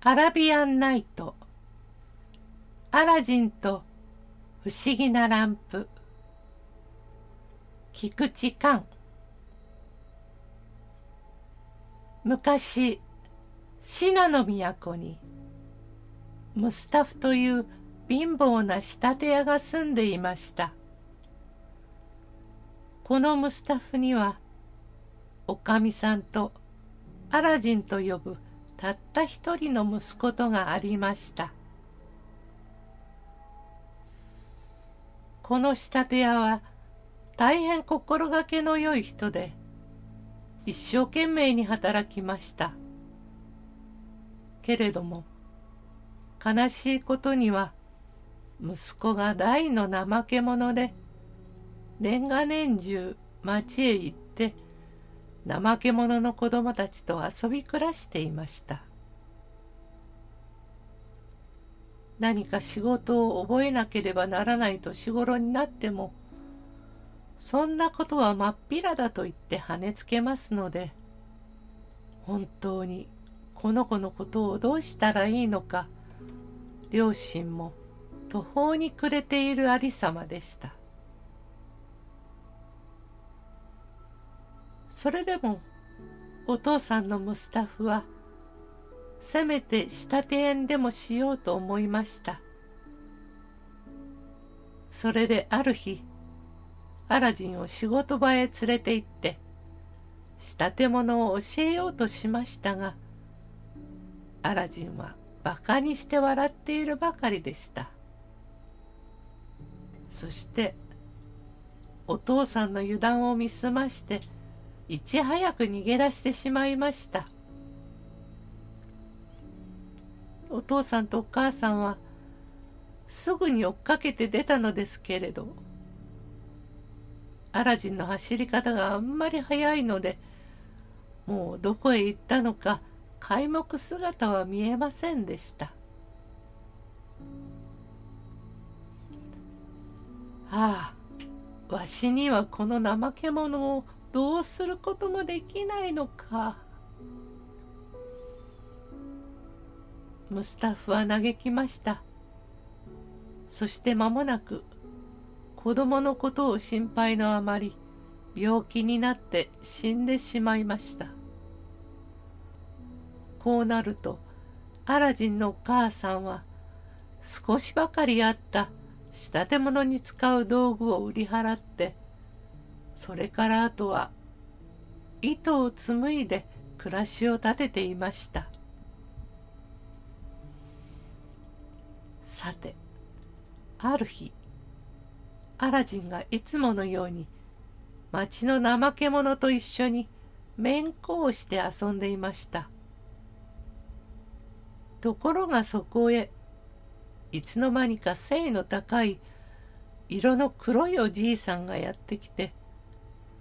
アラビアンナイトアラジンと不思議なランプ菊池寛。昔信濃都にムスタフという貧乏な仕立て屋が住んでいました。このムスタフにはおかみさんとアラジンと呼ぶたった一人の息子とがありました。この仕立て屋は大変心がけの良い人で一生懸命に働きました。けれども悲しいことには息子が大の怠け者で年が年中町へ行って怠け者の子供たちと遊び暮らしていました。何か仕事を覚えなければならない年頃になってもそんなことはまっぴらだと言って跳ねつけますので本当にこの子のことをどうしたらいいのか両親も途方に暮れているありさまでした。それでもお父さんのムスタフはせめて仕立て縁でもしようと思いました。それである日アラジンを仕事場へ連れて行って仕立て物を教えようとしましたがアラジンはバカにして笑っているばかりでした。そしてお父さんの油断を見すましていち早く逃げ出してしまいました。お父さんとお母さんはすぐに追っかけて出たのですけれどアラジンの走り方があんまり速いのでもうどこへ行ったのか皆目姿は見えませんでした。ああわしにはこの怠け者をどうすることもできないのか。ムスタッフは嘆きました。そして間もなく子供のことを心配のあまり病気になって死んでしまいました。こうなるとアラジンのお母さんは少しばかりあった仕立て物に使う道具を売り払ってそれからあとは糸を紡いで暮らしを立てていました。さてある日アラジンがいつものように町の怠け者と一緒に面子をして遊んでいました。ところがそこへいつの間にか背の高い色の黒いおじいさんがやってきて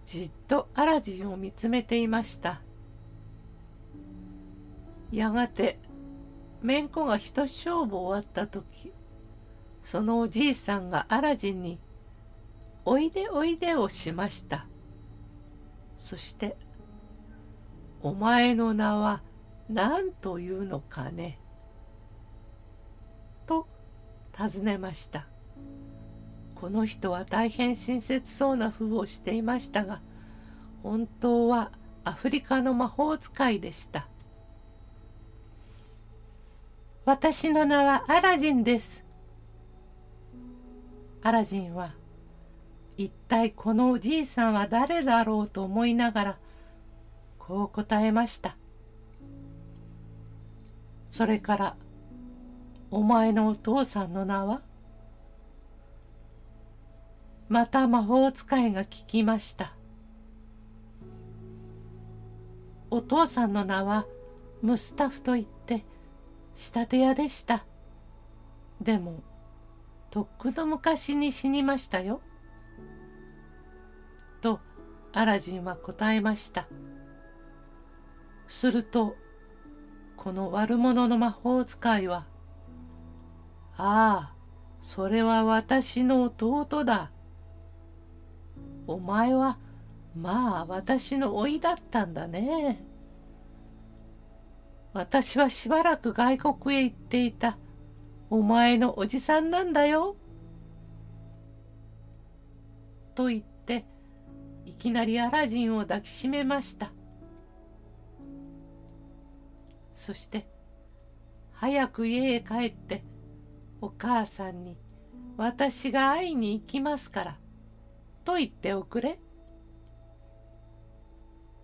じっとアラジンを見つめていました。やがてめんこが一勝負終わった時そのおじいさんがアラジンに「おいでおいで」をしました。そして「お前の名は何というのかね」と尋ねました。この人は大変親切そうな風をしていましたが本当はアフリカの魔法使いでした。私の名はアラジンです。アラジンは一体このおじいさんは誰だろうと思いながらこう答えました。それからお前のお父さんの名は？また魔法使いが聞きました。お父さんの名はムスタフと言って仕立て屋でした。でもとっくの昔に死にましたよ。とアラジンは答えました。するとこの悪者の魔法使いは「ああそれは私の弟だ」お前はまあ私の甥だったんだね。私はしばらく外国へ行っていたお前のおじさんなんだよ。と言っていきなりアラジンを抱きしめました。そして早く家へ帰ってお母さんに私が会いに行きますからと言っておくれ。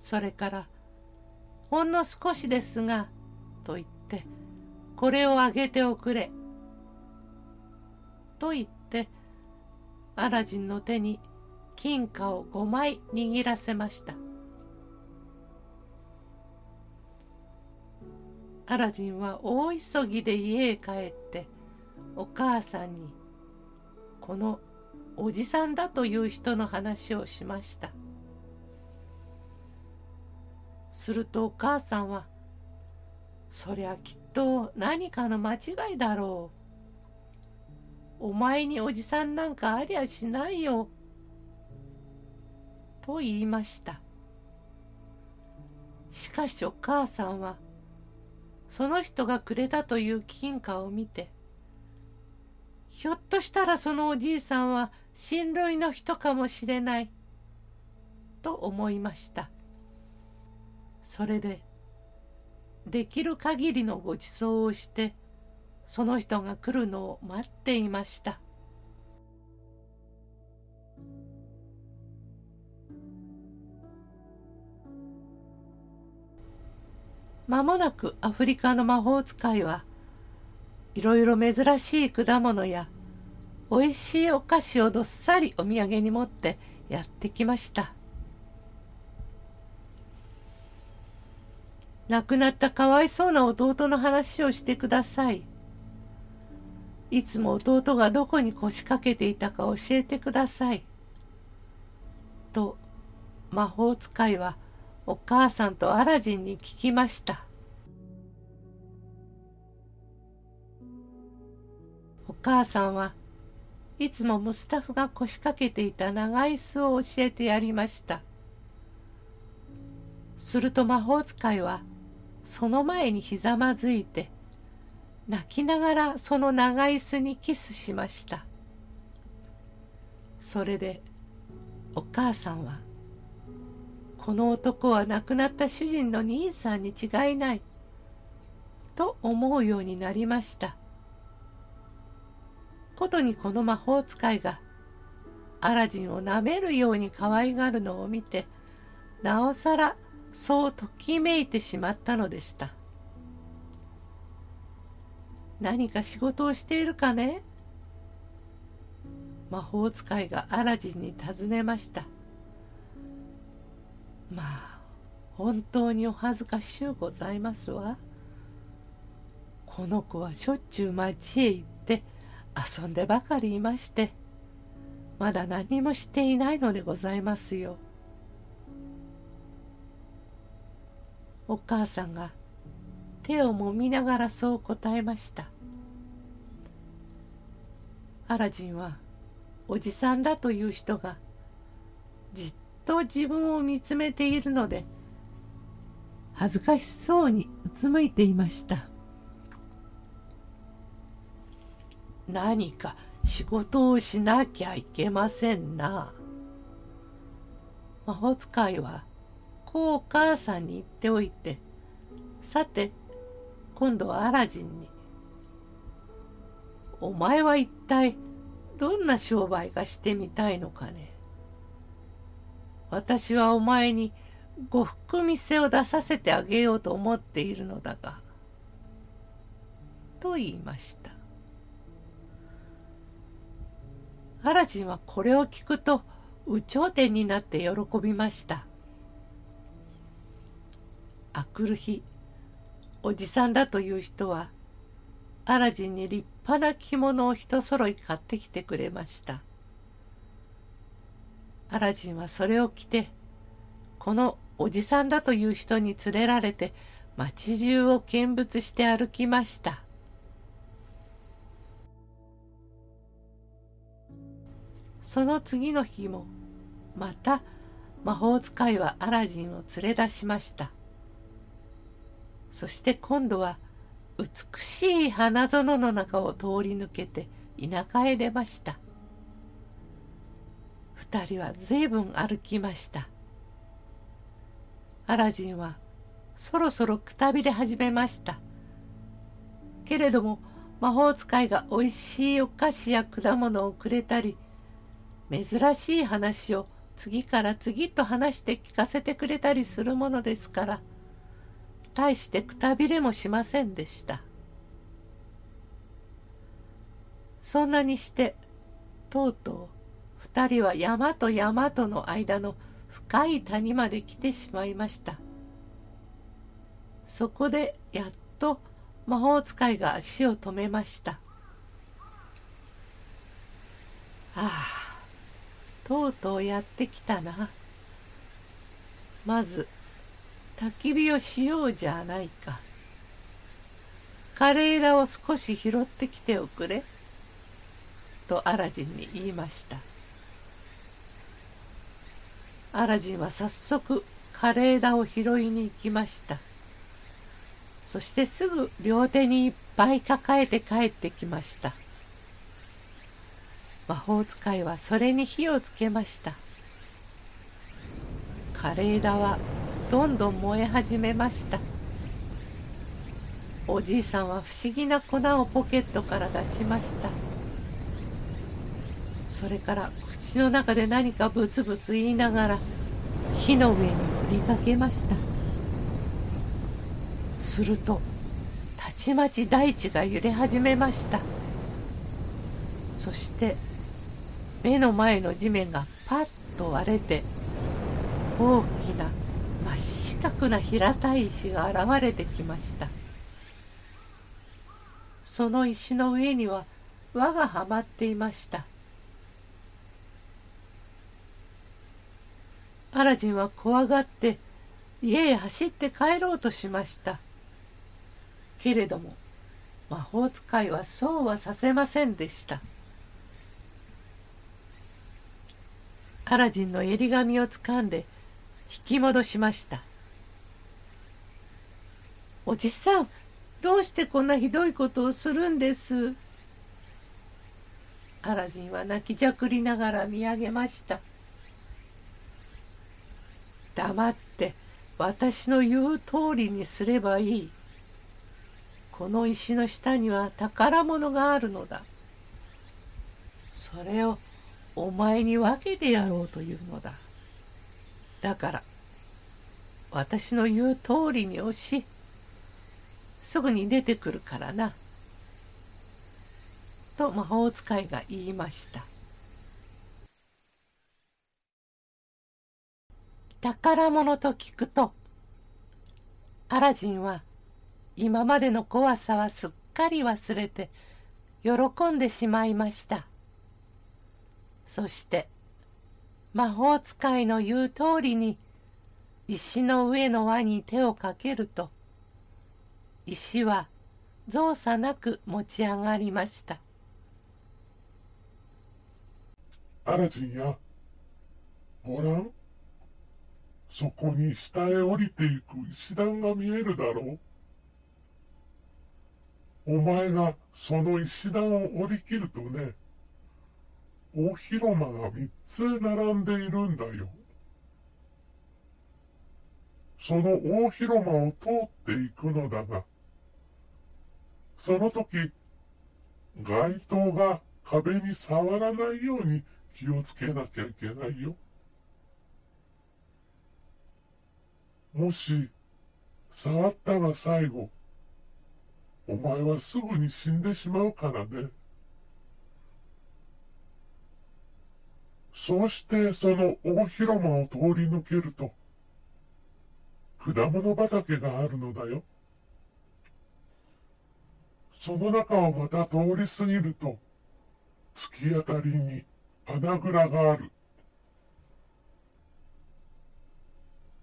それからほんの少しですがと言ってこれをあげておくれ。と言ってアラジンの手に金貨を5枚握らせました。アラジンは大急ぎで家へ帰ってお母さんにこのおじさんだという人の話をしました。するとお母さんは「そりゃきっと何かの間違いだろう」「お前におじさんなんかありゃしないよ」と言いました。しかしお母さんはその人がくれたという金貨を見てひょっとしたらそのおじいさんは親類の人かもしれない。と思いました。それでできる限りのご馳走をしてその人が来るのを待っていました。まもなくアフリカの魔法使いはいろいろ珍しい果物やおいしいお菓子をどっさりお土産に持ってやってきました。亡くなったかわいそうな弟の話をしてください。いつも弟がどこに腰掛けていたか教えてください。と魔法使いはお母さんとアラジンに聞きました。お母さんはいつもムスタフが腰掛けていた長椅子を教えてやりました。すると魔法使いはその前にひざまずいて泣きながらその長椅子にキスしました。それでお母さんはこの男は亡くなった主人の兄さんに違いないと思うようになりました。ことにこの魔法使いがアラジンを舐めるように可愛がるのを見てなおさらそうときめいてしまったのでした。何か仕事をしているかね？魔法使いがアラジンに尋ねました。まあ本当にお恥ずかしゅうございますわ。この子はしょっちゅう町へ行って遊んでばかりいましてまだ何もしていないのでございますよ。お母さんが手をもみながらそう答えました。アラジンはおじさんだという人がじっと自分を見つめているので恥ずかしそうにうつむいていました何か仕事をしなきゃいけませんな魔法使いはこうお母さんに言っておいてさて今度はアラジンに「お前は一体どんな商売がしてみたいのかね?」私はお前に呉服店を出させてあげようと思っているのだが。と言いました。アラジンはこれを聞くと有頂天になって喜びました。あくる日おじさんだという人はアラジンに立派な着物を一揃い買ってきてくれました。アラジンはそれを着てこのおじさんだという人に連れられて町中を見物して歩きましたその次の日もまた魔法使いはアラジンを連れ出しました。そして今度は美しい花園の中を通り抜けて田舎へ出ました。二人は随分歩きました。アラジンはそろそろくたびれ始めました。けれども魔法使いがおいしいお菓子や果物をくれたり珍しい話を次から次と話して聞かせてくれたりするものですから大してくたびれもしませんでした。そんなにしてとうとう二人は山と山との間の深い谷まで来てしまいました。そこでやっと魔法使いが足を止めました。ああ。とうとうやってきたな。まず焚き火をしようじゃないか。枯れ枝を少し拾ってきておくれ。とアラジンに言いました。アラジンは早速枯れ枝を拾いに行きました。そしてすぐ両手にいっぱい抱えて帰ってきました。魔法使いはそれに火をつけました。枯れ枝はどんどん燃え始めました。おじいさんは不思議な粉をポケットから出しました。それから口の中で何かブツブツ言いながら火の上に振りかけました。するとたちまち大地が揺れ始めました。そして目の前の地面がパッと割れて大きな真四角な平たい石が現れてきました。その石の上には輪がはまっていました。アラジンは怖がって家へ走って帰ろうとしました。けれども魔法使いはそうはさせませんでした。アラジンの襟髪をつかんで引き戻しました。おじさんどうしてこんなひどいことをするんです？アラジンは泣きじゃくりながら見上げました。黙って私の言う通りにすればいい。この石の下には宝物があるのだ。それをお前に分けてやろうというのだ。だから私の言う通りに押しすぐに出てくるからな」と魔法使いが言いました。宝物と聞くとアラジンは今までの怖さはすっかり忘れて喜んでしまいました。そして魔法使いの言う通りに石の上の輪に手をかけると石は造作なく持ち上がりました。アラジンやごらんそこに下へ降りていく石段が見えるだろう。お前がその石段を降りきるとね大広間が三つ並んでいるんだよ。その大広間を通っていくのだが、その時、街灯が壁に触らないように気をつけなきゃいけないよ。もし、触ったが最後、お前はすぐに死んでしまうからね。そうしてその大広間を通り抜けると、果物畑があるのだよ。その中をまた通り過ぎると、突き当たりに穴蔵がある。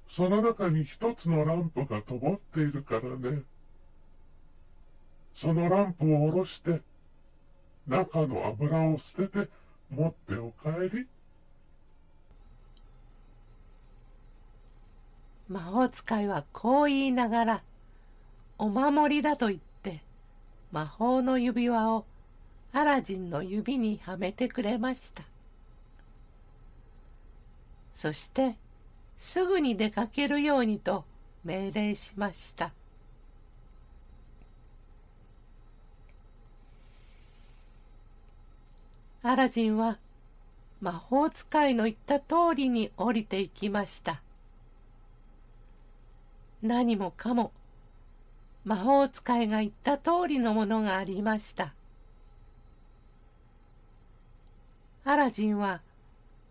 その中に一つのランプが灯っているからね。そのランプを下ろして、中の油を捨てて持ってお帰り。魔法使いはこう言いながらお守りだと言って魔法の指輪をアラジンの指にはめてくれました。そしてすぐに出かけるようにと命令しました。アラジンは魔法使いの言った通りに降りていきました。何もかも魔法使いが言った通りのものがありました。アラジンは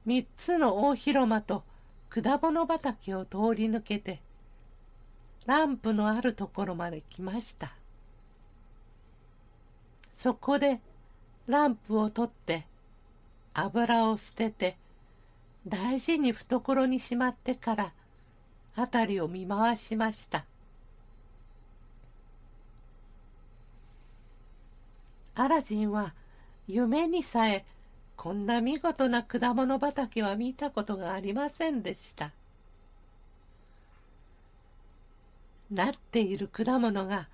三つの大広間と果物畑を通り抜けてランプのあるところまで来ました。そこでランプを取って油を捨てて大事に懐にしまってから辺りを見回しました。アラジンは夢にさえこんな見事な果物畑は見たことがありませんでした。なっている果物が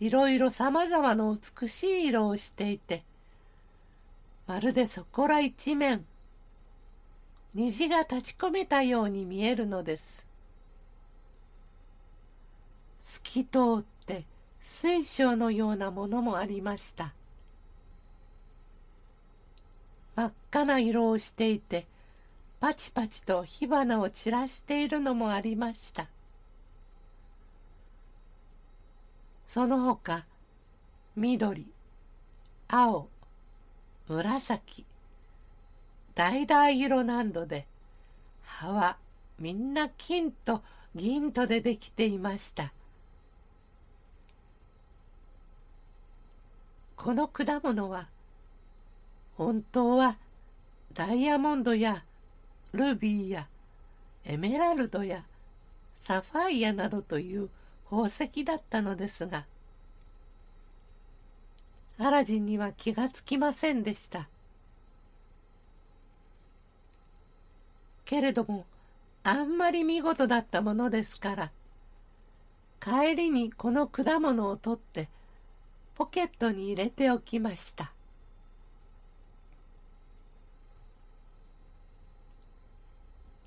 いろいろさまざまな美しい色をしていてまるでそこら一面虹が立ち込めたように見えるのです。透き通って水晶のようなものもありました。真っ赤な色をしていてパチパチと火花を散らしているのもありました。その他緑青紫橙色などで葉はみんな金と銀とでできていました。この果物は本当はダイヤモンドやルビーやエメラルドやサファイアなどという宝石だったのですがアラジンには気がつきませんでした。けれどもあんまり見事だったものですから帰りにこの果物を取ってポケットに入れておきました。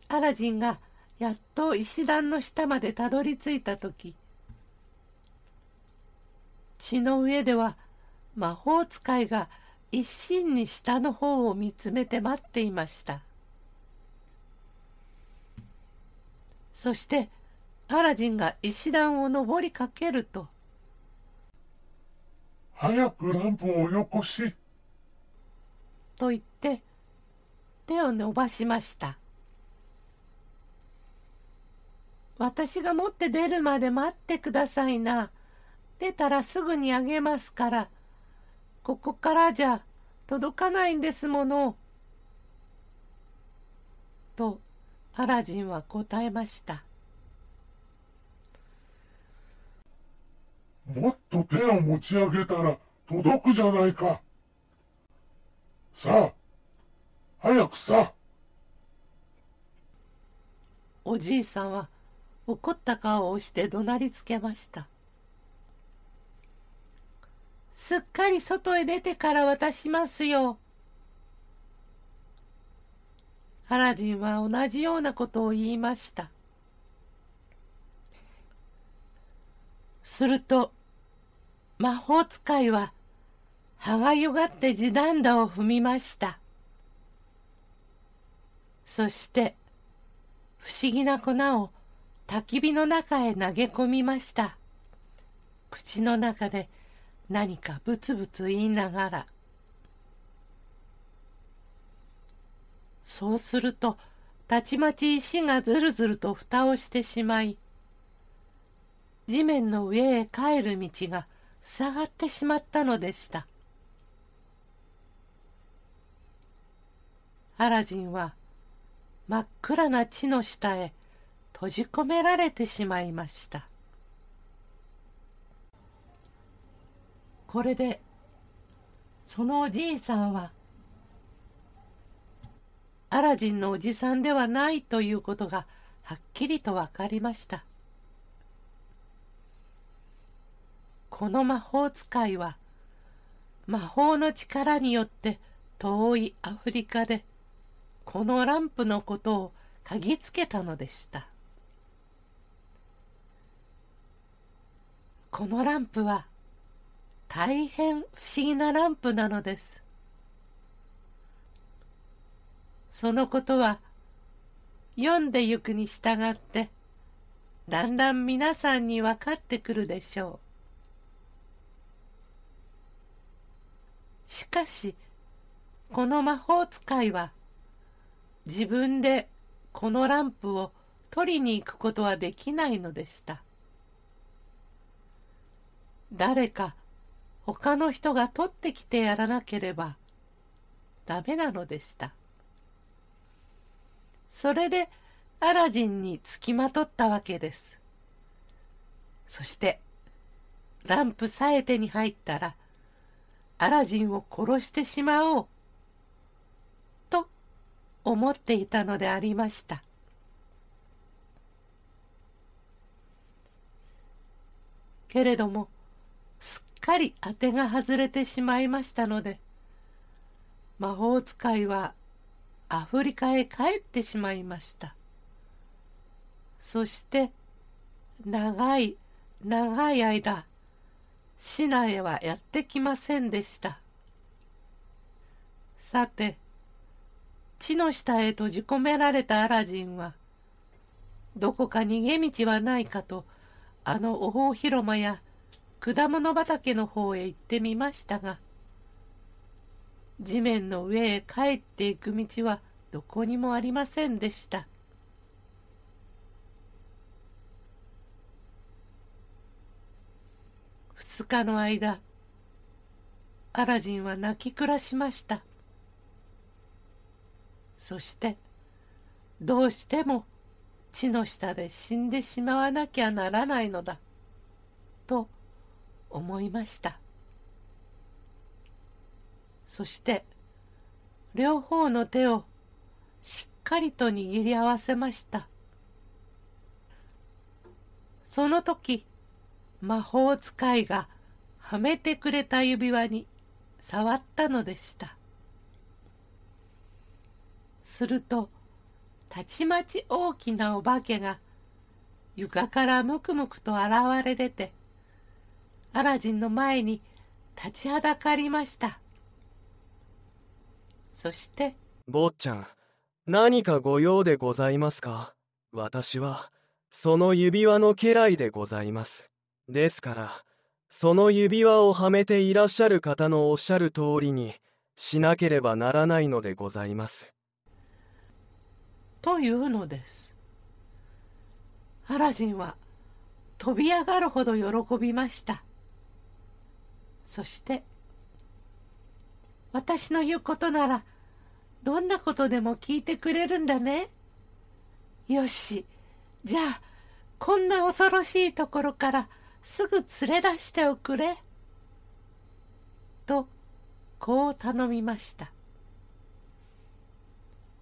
アラジンがやっと石段の下までたどり着いた時血の上では魔法使いが一心に下の方を見つめて待っていました。そしてアラジンが石段を登りかけると「早くランプをよこし」と言って手を伸ばしました私が持って出るまで待ってくださいな。出たらすぐにあげますから。ここからじゃ届かないんですもの。とアラジンは答えました。もっと手を持ち上げたら届くじゃないか。さあ、早くさ。おじいさんは怒った顔をして怒鳴りつけましたすっかり外へ出てから渡しますよアラジンは同じようなことを言いましたすると魔法使いは歯がゆがって地団打を踏みました。そして不思議な粉を焚き火の中へ投げ込みました。口の中で何かブツブツ言いながら。そうするとたちまち石がずるずると蓋をしてしまい地面の上へ帰る道が塞がってしまったのでした。アラジンは真っ暗な地の下へ閉じ込められてしまいました。これでそのおじいさんはアラジンのおじさんではないということがはっきりと分かりました。この魔法使いは魔法の力によって遠いアフリカでこのランプのことを嗅ぎつけたのでした。このランプは大変不思議なランプなのです。そのことは読んでゆくに従ってだんだん皆さんに分かってくるでしょう。しかしこの魔法使いは自分でこのランプを取りに行くことはできないのでした誰か他の人が取ってきてやらなければダメなのでしたそれでアラジンにつきまとったわけです。そしてランプさえ手に入ったらアラジンを殺してしまおうと思っていたのでありました。けれどもすっかり当てが外れてしまいましたので魔法使いはアフリカへ帰ってしまいましたそして長い長い間市内へはやってきませんでした。さて地の下へ閉じ込められたアラジンはどこか逃げ道はないかとあのお大広間や果物畑の方へ行ってみましたが地面の上へ帰っていく道はどこにもありませんでした。二日の間アラジンは泣き暮らしました。そしてどうしても地の下で死んでしまわなきゃならないのだと思いました。そして両方の手をしっかりと握り合わせました。その時魔法使いがはめてくれた指輪に触ったのでした。するとたちまち大きなお化けが床からむくむくと現れ出てアラジンの前に立ちはだかりました。そして坊ちゃん何かご用でございますか？私はその指輪の家来でございます。ですからその指輪をはめていらっしゃる方のおっしゃる通りにしなければならないのでございます。というのです。アラジンは飛び上がるほど喜びました。そして私の言うことならどんなことでも聞いてくれるんだね。よしじゃあこんな恐ろしいところからすぐ連れ出しておくれ」とこう頼みました。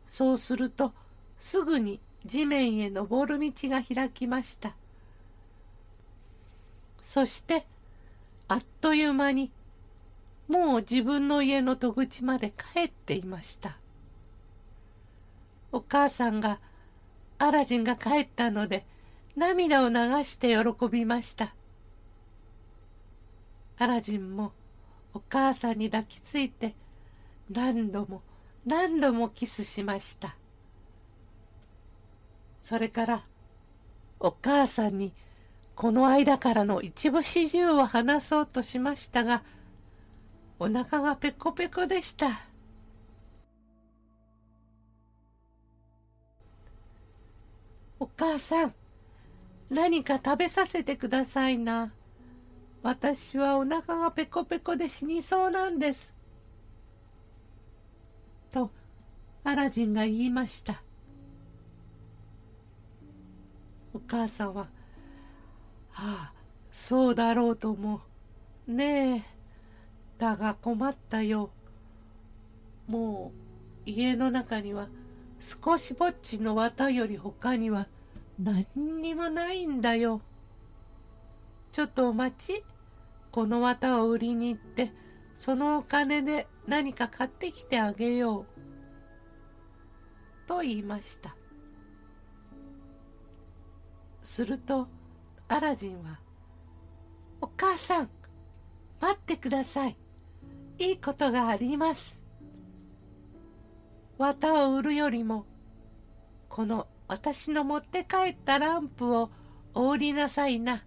そうするとすぐに地面へ登る道が開きました。そしてあっという間にもう自分の家の戸口まで帰っていました。お母さんがアラジンが帰ったので涙を流して喜びました。アラジンもお母さんに抱きついて何度も何度もキスしました。それからお母さんにこの間からの一部始終を話そうとしましたがお腹がペコペコでした。お母さん何か食べさせてくださいな。私はお腹がペコペコで死にそうなんです。とアラジンが言いました。お母さんは「ああそうだろうと思う。ねえだが困ったよ。もう家の中には少しぼっちの綿より他には何にもないんだよ。ちょっとお待ち。この綿を売りに行ってそのお金で何か買ってきてあげよう」と言いました。するとアラジンは「お母さん待ってください。いいことがあります」綿を売るよりもこの私の持って帰ったランプをお売りなさいな」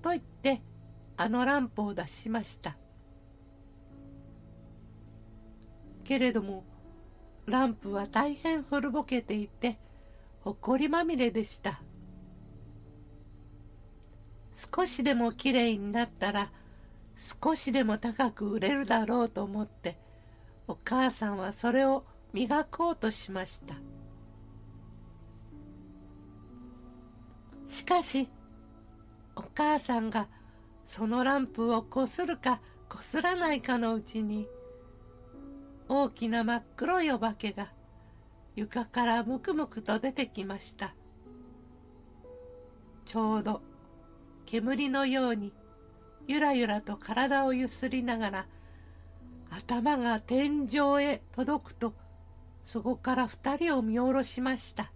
と言ってあのランプを出しました。けれどもランプは大変古ぼけていてほこりまみれでした。少しでもきれいになったら少しでも高く売れるだろうと思ってお母さんはそれを磨こうとしました。しかしお母さんがそのランプをこするかこすらないかのうちに大きな真っ黒いお化けが床からむくむくと出てきました。ちょうど煙のようにゆらゆらと体をゆすりながら頭が天井へ届くとそこから二人を見下ろしました。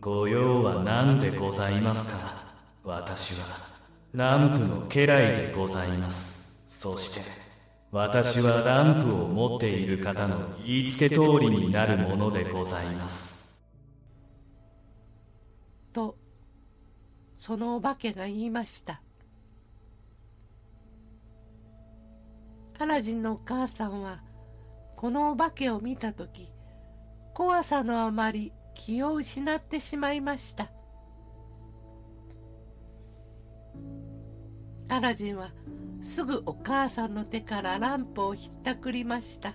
ご用は何でございますか私は。ランプの家来でございます。そして私はランプを持っている方の言いつけ通りになるものでございます。とそのお化けが言いました。アラジンのお母さんはこのお化けを見た時怖さのあまり気を失ってしまいました。アラジンはすぐお母さんの手からランプをひったくりました。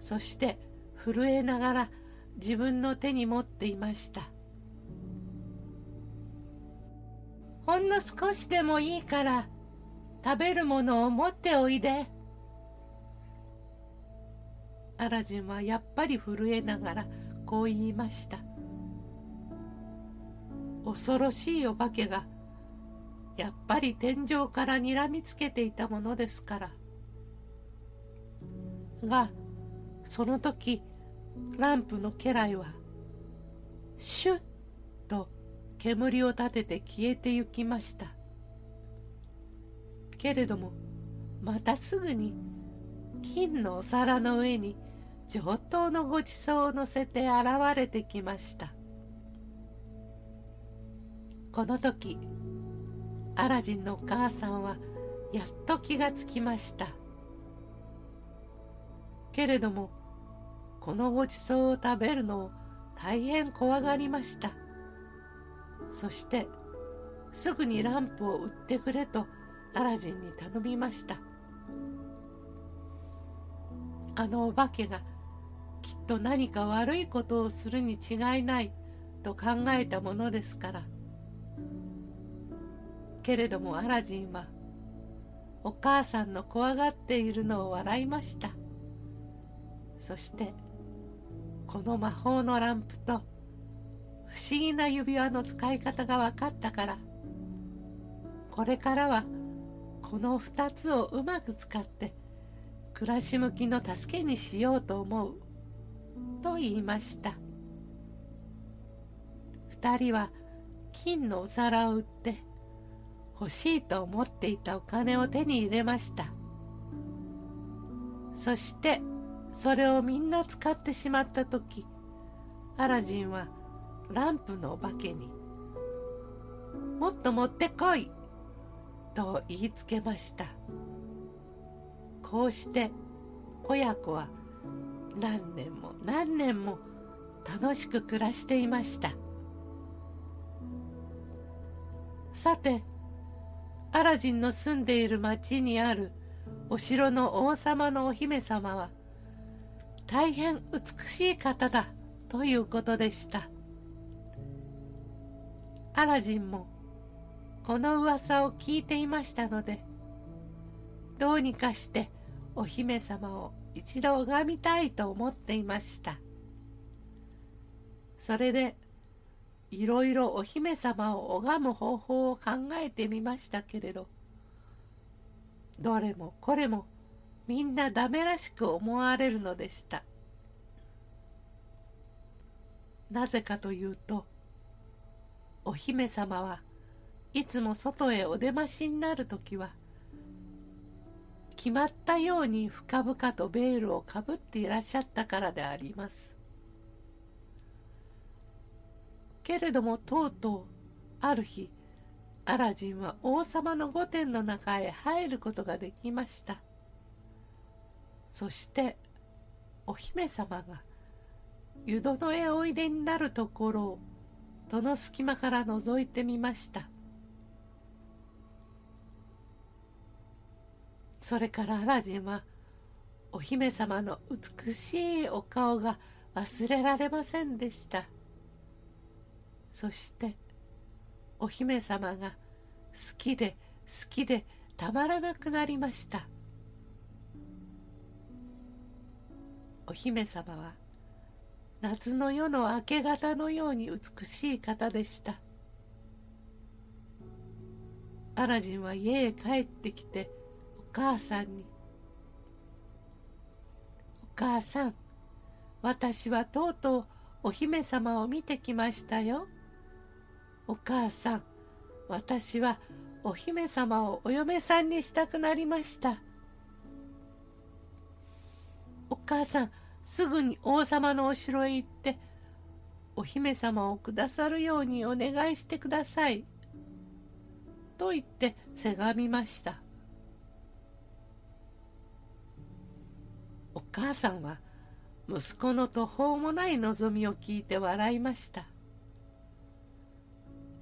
そして震えながら自分の手に持っていました。ほんの少しでもいいから食べるものを持っておいで。アラジンはやっぱり震えながらこう言いました。恐ろしいお化けがやっぱり天井から睨みつけていたものですから。がその時ランプの家来はシュッと煙を立てて消えてゆきました。けれどもまたすぐに金のお皿の上に上等のごちそうを乗せて現れてきました。この時アラジンのお母さんはやっと気がつきました。けれどもこのごちそうを食べるのを大変怖がりました。そしてすぐにランプを売ってくれとアラジンに頼みました。あのお化けがきっと何か悪いことをするに違いないと考えたものですからけれどもアラジンはお母さんの怖がっているのを笑いました。そしてこの魔法のランプと不思議な指輪の使い方が分かったからこれからはこの2つをうまく使って暮らし向きの助けにしようと思うと言いました。2人は金のお皿を売って欲しいと思っていたお金を手に入れましたそしてそれをみんな使ってしまった時アラジンはランプのお化けに「もっと持ってこい!」と言いつけましたこうして親子は何年も何年も楽しく暮らしていましたさてアラジンの住んでいる町にあるお城の王様のお姫様は大変美しい方だということでした。アラジンもこの噂を聞いていましたのでどうにかしてお姫様を一度拝みたいと思っていました。それでいろいろお姫様を拝む方法を考えてみましたけれどどれもこれもみんなダメらしく思われるのでした。なぜかというとお姫様はいつも外へお出ましになる時は決まったように深々とベールをかぶっていらっしゃったからであります。けれどもとうとうある日アラジンは王様の御殿の中へ入ることができました。そしてお姫様が湯殿へおいでになるところを戸の隙間から覗いてみました。それからアラジンはお姫様の美しいお顔が忘れられませんでした。そしてお姫様が好きで好きでたまらなくなりましたお姫様は夏の夜の明け方のように美しい方でしたアラジンは家へ帰ってきてお母さんに「お母さん私はとうとうお姫様を見てきましたよ。お母さん私はお姫様をお嫁さんにしたくなりました。お母さんすぐに王様のお城へ行ってお姫様をくださるようにお願いしてください。と言ってせがみました。お母さんは息子の途方もない望みを聞いて笑いました。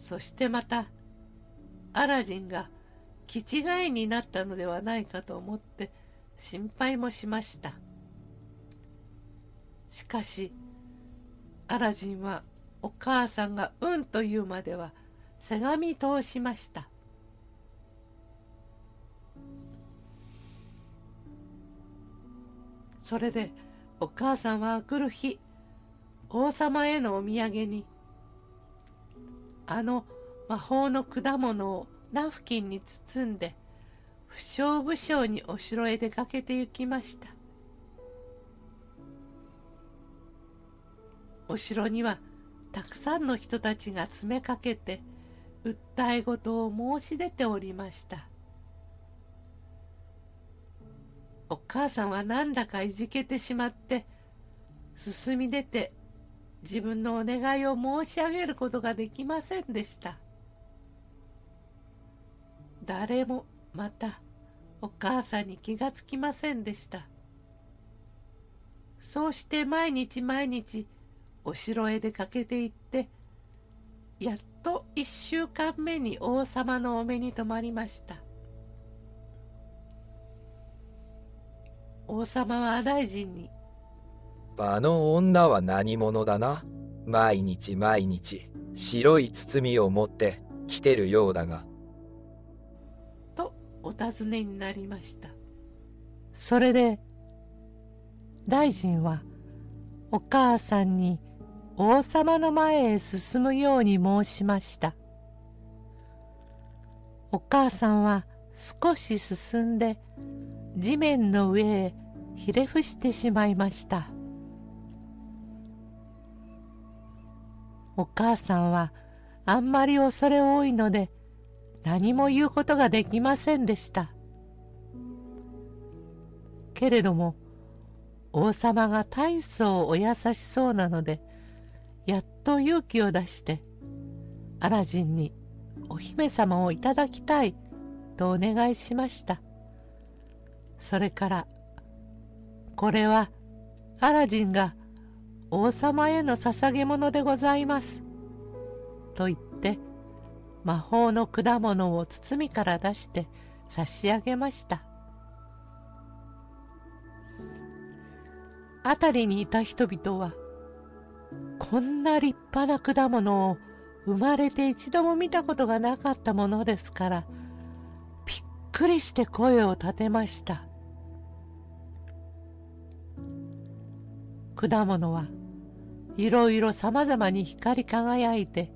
そしてまたアラジンが気違いになったのではないかと思って心配もしました。しかしアラジンはお母さんが「うん」と言うまではせがみ通しましたそれでお母さんは来る日王様へのお土産にあの魔法の果物をナフキンに包んで不祥不祥にお城へ出かけて行きました。お城にはたくさんの人たちが詰めかけて訴え事を申し出ておりました。お母さんはなんだかいじけてしまって進み出て自分のお願いを申し上げることができませんでした。誰もまたお母さんに気がつきませんでした。そうして毎日毎日お城へ出かけて行ってやっと一週間目に王様のお目に留まりました。王様は大臣に「あの女は何者だな？毎日毎日白い包みを持って来てるようだが」とお尋ねになりました。それで大臣はお母さんに王様の前へ進むように申しました。お母さんは少し進んで地面の上へひれ伏してしまいました。お母さんはあんまり恐れ多いので何も言うことができませんでした。けれども王様が大層お優しそうなのでやっと勇気を出してアラジンにお姫様をいただきたいとお願いしました。それからこれはアラジンが王様への捧げ物でございます。と言って魔法の果物を包みから出して差し上げました。辺りにいた人々はこんな立派な果物を生まれて一度も見たことがなかったものですからびっくりして声を立てました。果物はいろいろさまざまに光り輝いて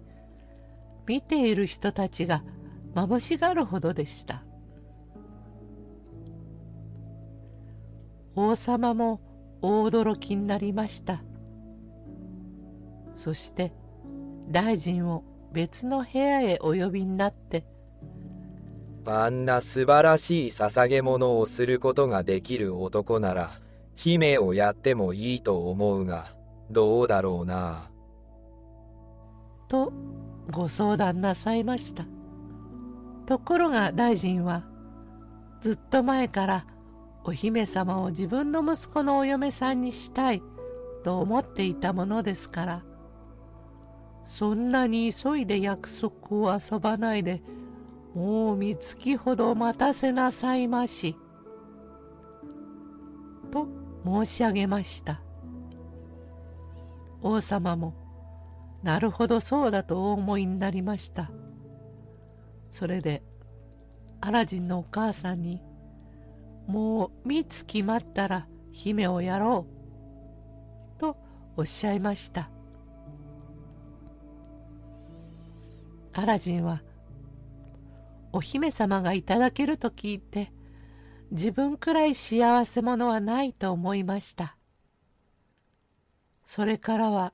見ている人たちがまぶしがるほどでした。王様も大驚きになりました。そして大臣を別の部屋へお呼びになってあんな素晴らしい捧げ物をすることができる男なら姫をやってもいいと思うがどうだろうなとご相談なさいましたところが大臣はずっと前からお姫様を自分の息子のお嫁さんにしたいと思っていたものですからそんなに急いで約束を遊ばないでもう三月ほど待たせなさいまし。と申し上げました。王様もなるほどそうだとお思いになりました。それでアラジンのお母さんにもう三月待ったら姫をやろうとおっしゃいました。アラジンはお姫様がいただけると聞いて自分くらい幸せ者はないと思いましたそれからは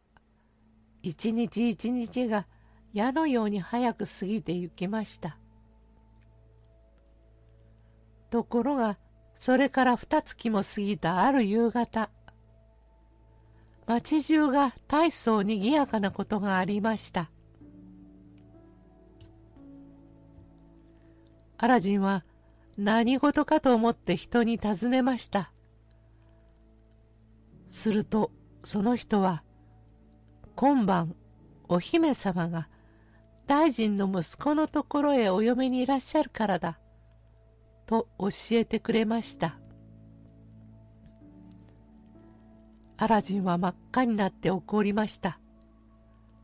一日一日が矢のように早く過ぎてゆきましたところがそれから二月も過ぎたある夕方町中が大層にぎやかなことがありましたアラジンは何事かと思って人に尋ねました。するとその人は今晩お姫様が大臣の息子のところへお嫁にいらっしゃるからだと教えてくれました。アラジンは真っ赤になって怒りました。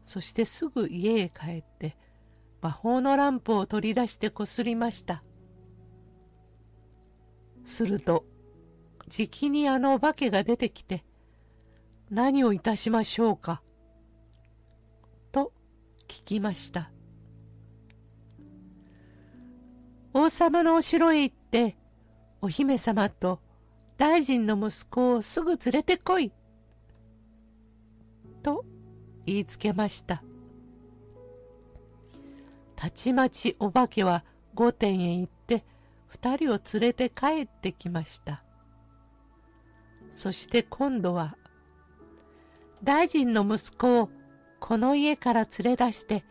そしてすぐ家へ帰って魔法のランプを取り出してこすりました。すると、じきにあのお化けが出てきて、何をいたしましょうか？と聞きました。王様のお城へ行って、お姫様と大臣の息子をすぐ連れてこい。と言いつけました。たちまちお化けは御殿へ行って二人を連れて帰ってきました。そして今度は大臣の息子をこの家から連れ出して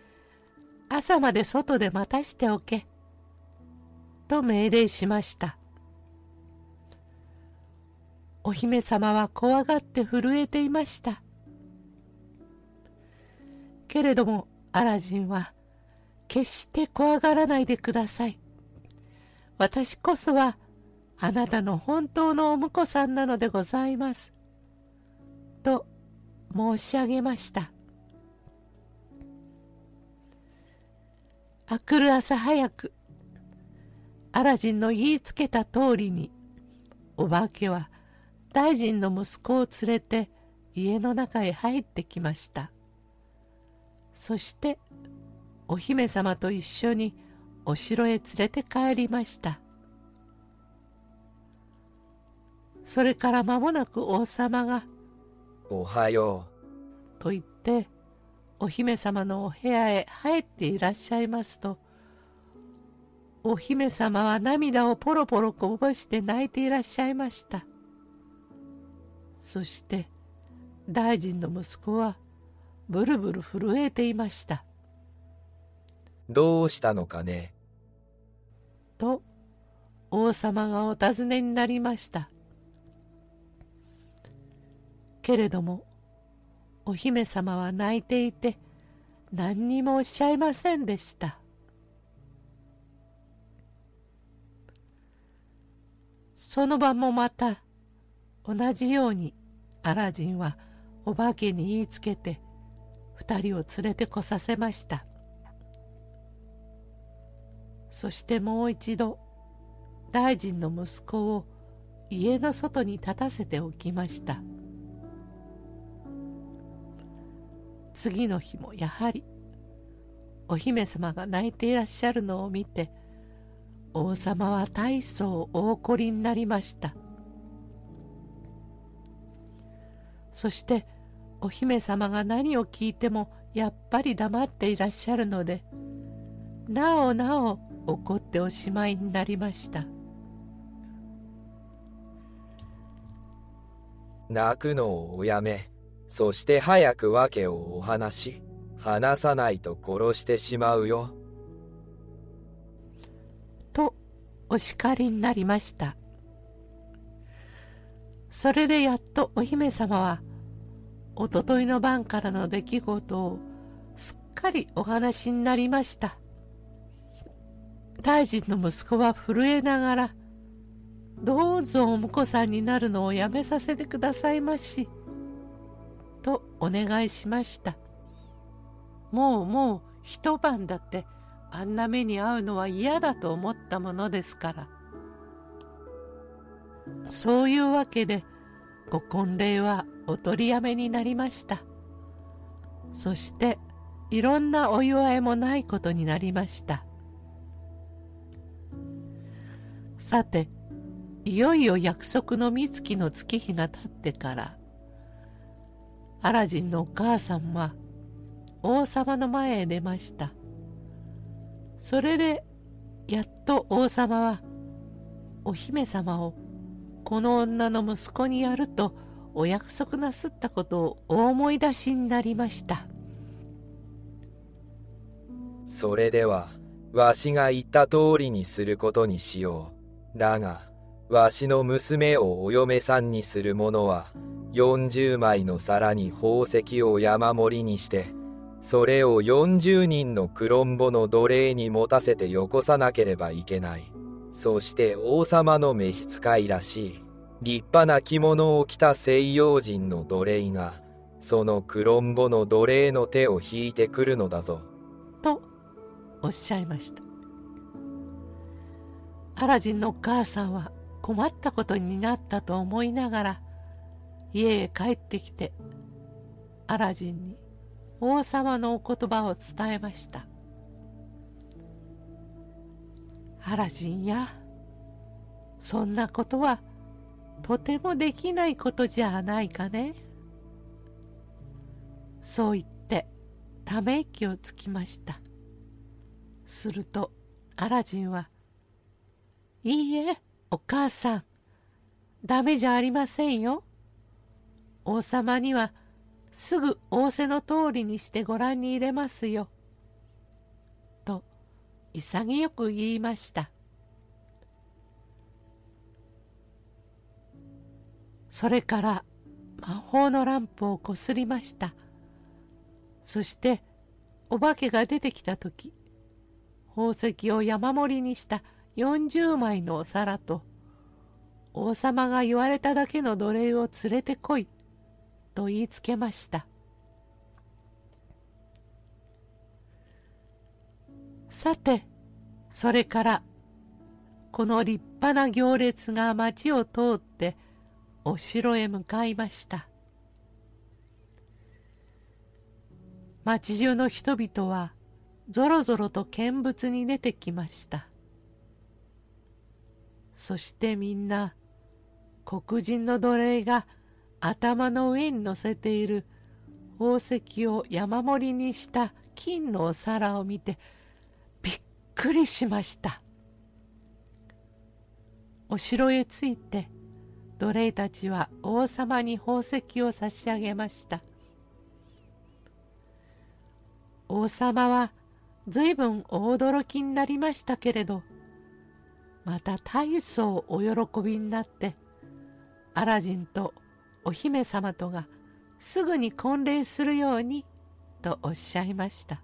朝まで外で待たしておけと命令しました。お姫様は怖がって震えていました。けれどもアラジンは決して怖がらないでください。私こそはあなたの本当のお婿さんなのでございます。申し上げました。あくる朝早く、アラジンの言いつけた通りに、お化けは大臣の息子を連れて家の中へ入ってきました。そしてお姫様と一緒にお城へ連れて帰りましたそれから間もなく王様が「おはよう」と言ってお姫様のお部屋へ入っていらっしゃいますとお姫様は涙をポロポロこぼして泣いていらっしゃいました。そして大臣の息子はブルブル震えていました。どうしたのかね。と王様がお尋ねになりましたけれどもお姫様は泣いていて何にもおっしゃいませんでした。その晩もまた同じようにアラジンはお化けに言いつけて二人を連れてこさせました。そしてもう一度大臣の息子を家の外に立たせておきました。次の日もやはりお姫様が泣いていらっしゃるのを見て王様は大層お怒りになりました。そしてお姫様が何を聞いてもやっぱり黙っていらっしゃるのでなおなお怒っておしまいになりました。泣くのをおやめ。そして早く訳をお話し話さないと殺してしまうよ。とお叱りになりました。それでやっとお姫様はおとといの晩からの出来事をすっかりお話になりました。大臣の息子は震えながらどうぞお婿さんになるのをやめさせてくださいまし。とお願いしました。もうもう一晩だってあんな目に遭うのは嫌だと思ったものですから。そういうわけでご婚礼はお取りやめになりました。そしていろんなお祝いもないことになりました。さていよいよ約束の三月の月日が経ってからアラジンのお母さんは王様の前へ出ました。それでやっと王様はお姫様をこの女の息子にやるとお約束なすったことをお思い出しになりました。それではわしが言った通りにすることにしよう。だがわしの娘をお嫁さんにする者は40枚の皿に宝石を山盛りにしてそれを40人のクロンボの奴隷に持たせてよこさなければいけない。そして王様の召使いらしい立派な着物を着た西洋人の奴隷がそのクロンボの奴隷の手を引いてくるのだぞ。とおっしゃいました。アラジンのお母さんは困ったことになったと思いながら家へ帰ってきてアラジンに王様のお言葉を伝えました。アラジンやそんなことはとてもできないことじゃないかね。そう言ってため息をつきました。するとアラジンは「いいえお母さん、ダメじゃありませんよ。王様にはすぐ仰せの通りにしてご覧に入れますよ。と潔く言いました。それから魔法のランプをこすりました。そしてお化けが出てきた時宝石を山盛りにした40枚のお皿と王様が言われただけの奴隷を連れてこいと言いつけました。さてそれからこの立派な行列が町を通ってお城へ向かいました。町中の人々はぞろぞろと見物に出てきました。そしてみんな黒人の奴隷が頭の上に乗せている宝石を山盛りにした金のお皿を見てびっくりしました。お城へ着いて奴隷たちは王様に宝石を差し上げました。王様は随分お驚きになりましたけれどまた大層お喜びになってアラジンとお姫様とがすぐに婚礼するようにとおっしゃいました。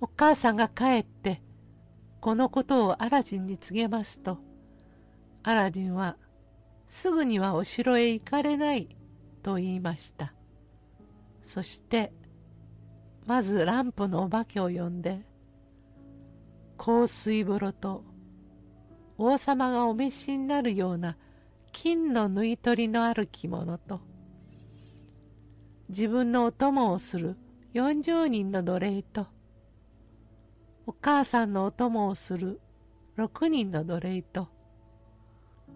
お母さんが帰ってこのことをアラジンに告げますとアラジンはすぐにはお城へ行かれないと言いました。そしてまずランプのお化けを呼んで香水風呂と王様がお召しになるような金の縫い取りのある着物と自分のお供をする40人の奴隷とお母さんのお供をする6人の奴隷と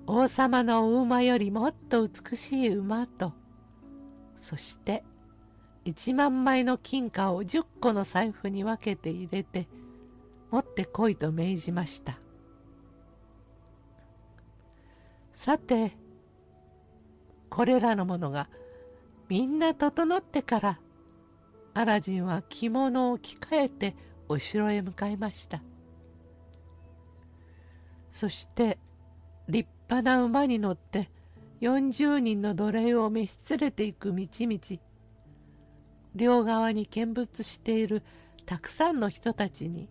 王様のお馬よりもっと美しい馬とそして1万枚の金貨を10個の財布に分けて入れて持ってこいと命じました。さてこれらのものがみんな整ってからアラジンは着物を着替えてお城へ向かいました。そして立派な馬に乗って40人の奴隷を召し連れていく道々両側に見物しているたくさんの人たちに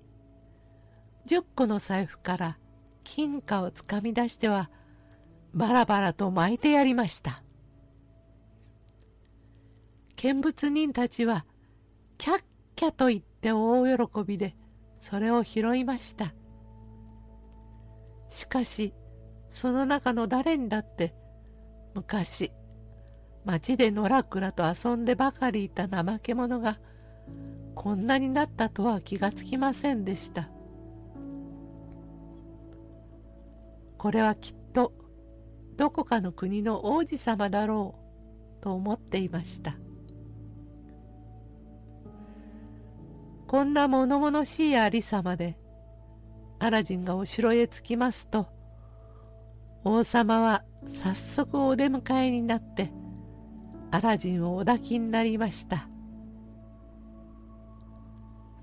10個の財布から金貨をつかみ出してはバラバラと巻いてやりました。見物人たちはキャッキャと言って大喜びでそれを拾いました。しかしその中の誰にだって昔町で野良倉と遊んでばかりいた怠け者がこんなになったとは気がつきませんでした。これはきっとどこかの国の王子様だろうと思っていました。こんな物々しいありさまでアラジンがお城へ着きますと王様は早速お出迎えになってアラジンをお抱きになりました。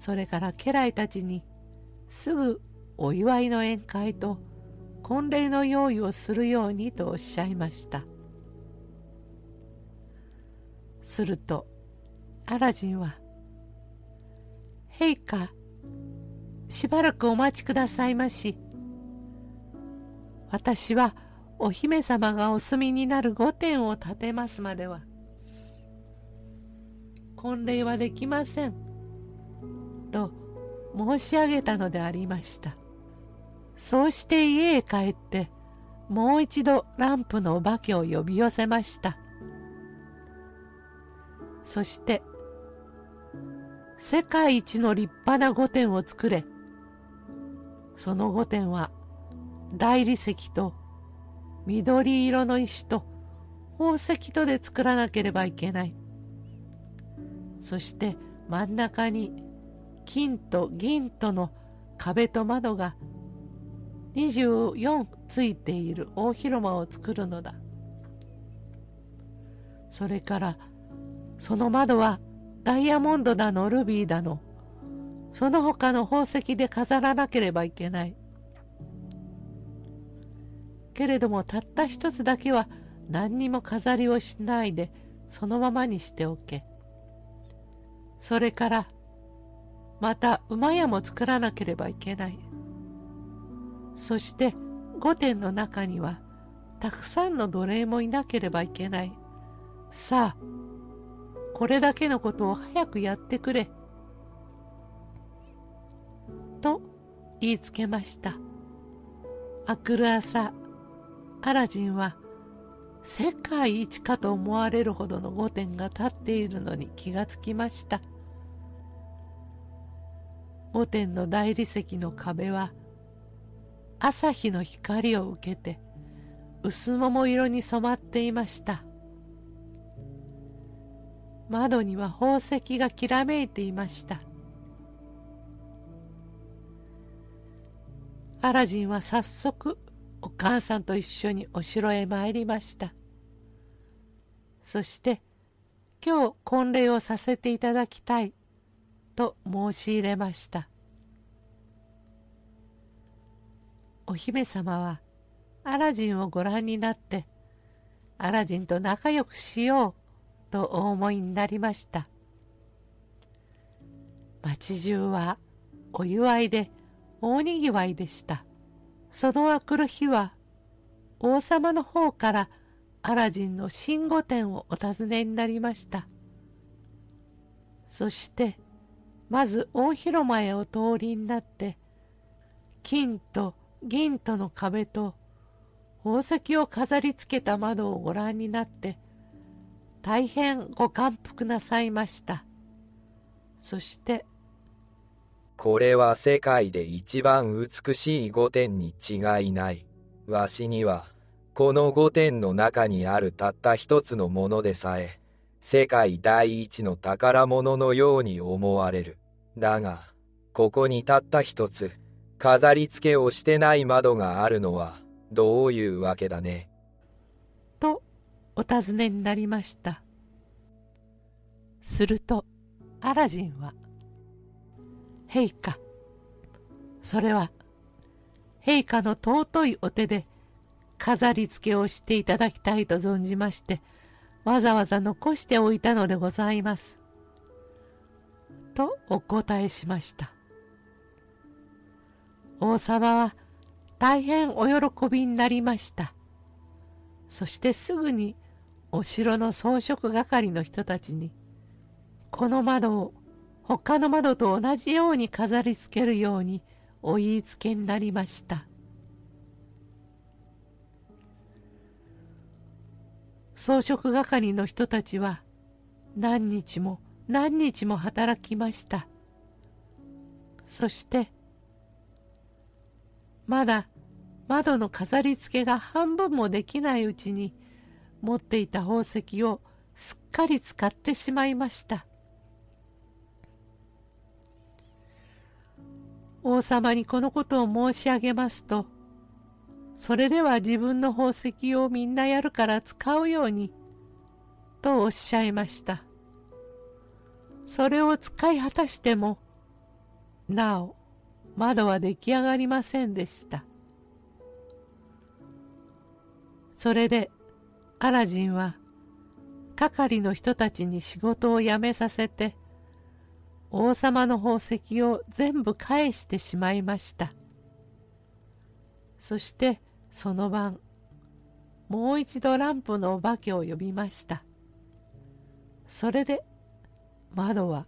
それから家来たちにすぐお祝いの宴会と婚礼の用意をするようにとおっしゃいましたするとアラジンは「陛下しばらくお待ちくださいまし私はお姫様がお住みになる御殿を建てますまでは婚礼はできません。と申し上げたのでありました。そうして家へ帰ってもう一度ランプのお化けを呼び寄せました。そして世界一の立派な御殿を作れ。その御殿は大理石と緑色の石と宝石とで作らなければいけない。そして真ん中に金と銀との壁と窓が24ついている大広間を作るのだ。それからその窓はダイヤモンドだのルビーだの。その他の宝石で飾らなければいけない。けれどもたった一つだけは何にも飾りをしないでそのままにしておけ。それからまた馬屋も作らなければいけない。そして御殿の中にはたくさんの奴隷もいなければいけない。さあこれだけのことを早くやってくれ。と言いつけました。あくる朝アラジンは世界一かと思われるほどの御殿が建っているのに気がつきました。御殿の大理石の壁は朝日の光を受けて薄桃色に染まっていました。窓には宝石がきらめいていました。アラジンは早速お母さんと一緒にお城へ参りました。そして今日婚礼をさせていただきたいと申し入れました。お姫様はアラジンをご覧になってアラジンと仲良くしようとお思いになりました。町中はお祝いで大にぎわいでした。そのあくる日は王様の方からアラジンの新御殿をお尋ねになりました。そしてまず大広間へお通りになって金と銀との壁と宝石を飾りつけた窓をご覧になって大変ご感服なさいました。そしてこれは世界で一番美しい御殿に違いない。わしにはこの御殿の中にあるたった一つのものでさえ世界第一の宝物のように思われる。だがここにたった一つ飾り付けをしてない窓があるのはどういうわけだね？とお尋ねになりました。するとアラジンは「陛下それは陛下の尊いお手で飾り付けをしていただきたいと存じましてわざわざ残しておいたのでございます」とお答えしました。王様は大変お喜びになりました。そしてすぐにお城の装飾係の人たちにこの窓を他の窓と同じように飾りつけるようにお言いつけになりました。装飾係の人たちは何日も何日も働きました。そしてまだ窓の飾り付けが半分もできないうちに持っていた宝石をすっかり使ってしまいました。王様にこのことを申し上げますとそれでは自分の宝石をみんなやるから使うようにとおっしゃいました。それを使い果たしてもなお窓は出来上がりませんでした。それでアラジンは係の人たちに仕事を辞めさせて王様の宝石を全部返してしまいました。そしてその晩もう一度ランプのお化けを呼びました。それで窓は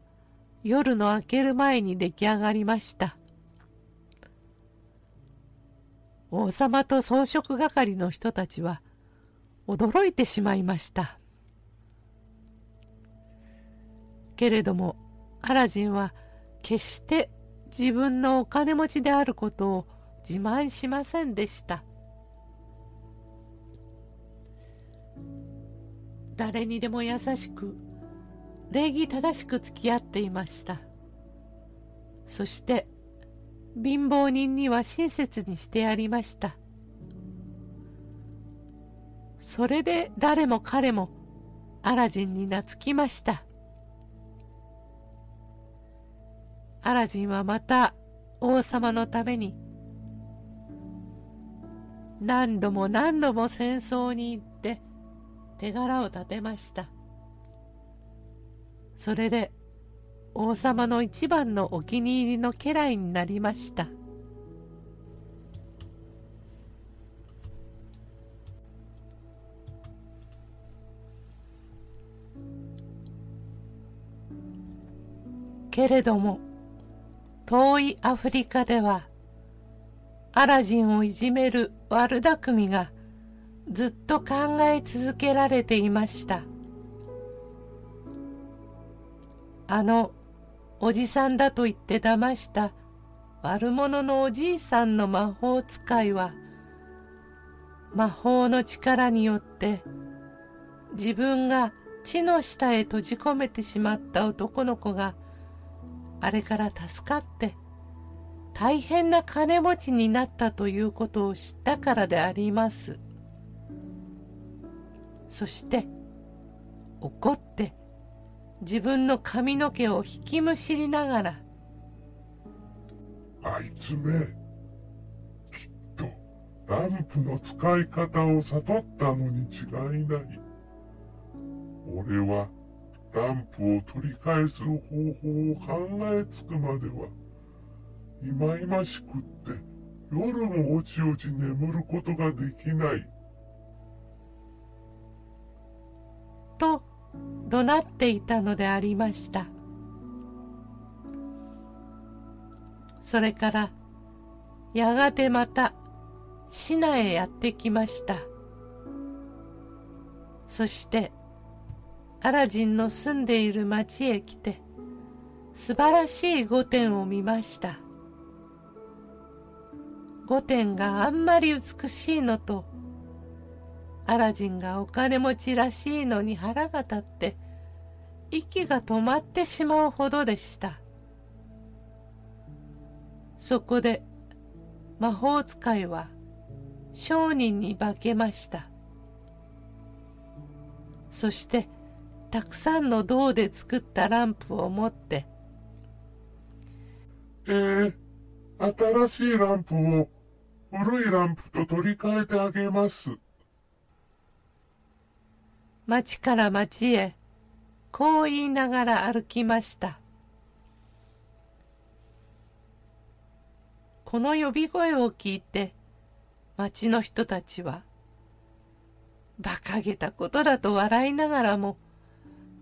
夜の明ける前に出来上がりました。王様と装飾係の人たちは驚いてしまいました。けれどもアラジンは決して自分のお金持ちであることを自慢しませんでした。誰にでも優しく礼儀正しく付き合っていました。そして貧乏人には親切にしてやりました。それで誰も彼もアラジンに懐きました。アラジンはまた王様のために何度も何度も戦争に行って手柄を立てました。それで王様の一番のお気に入りの家来になりました。けれども遠いアフリカではアラジンをいじめる悪巧みがずっと考え続けられていました。あのおじさんだと言って騙した悪者のおじいさんの魔法使いは魔法の力によって自分が地の下へ閉じ込めてしまった男の子があれから助かって大変な金持ちになったということを知ったからであります。そして怒って自分の髪の毛を引きむしりながらあいつめ、きっとランプの使い方を悟ったのに違いない。俺はランプを取り返す方法を考えつくまでは、いまいましくって夜もおちおち眠ることができない。怒鳴っていたのでありました。それからやがてまたシナへやってきました。そしてアラジンの住んでいる町へ来て素晴らしい御殿を見ました。御殿があんまり美しいのとアラジンがお金持ちらしいのに腹が立って息が止まってしまうほどでしたそこで魔法使いは商人に化けましたそしてたくさんの銅で作ったランプを持ってえー、新しいランプを古いランプと取り替えてあげます。町から町へこう言いながら歩きました。この呼び声を聞いて町の人たちは馬鹿げたことだと笑いながらも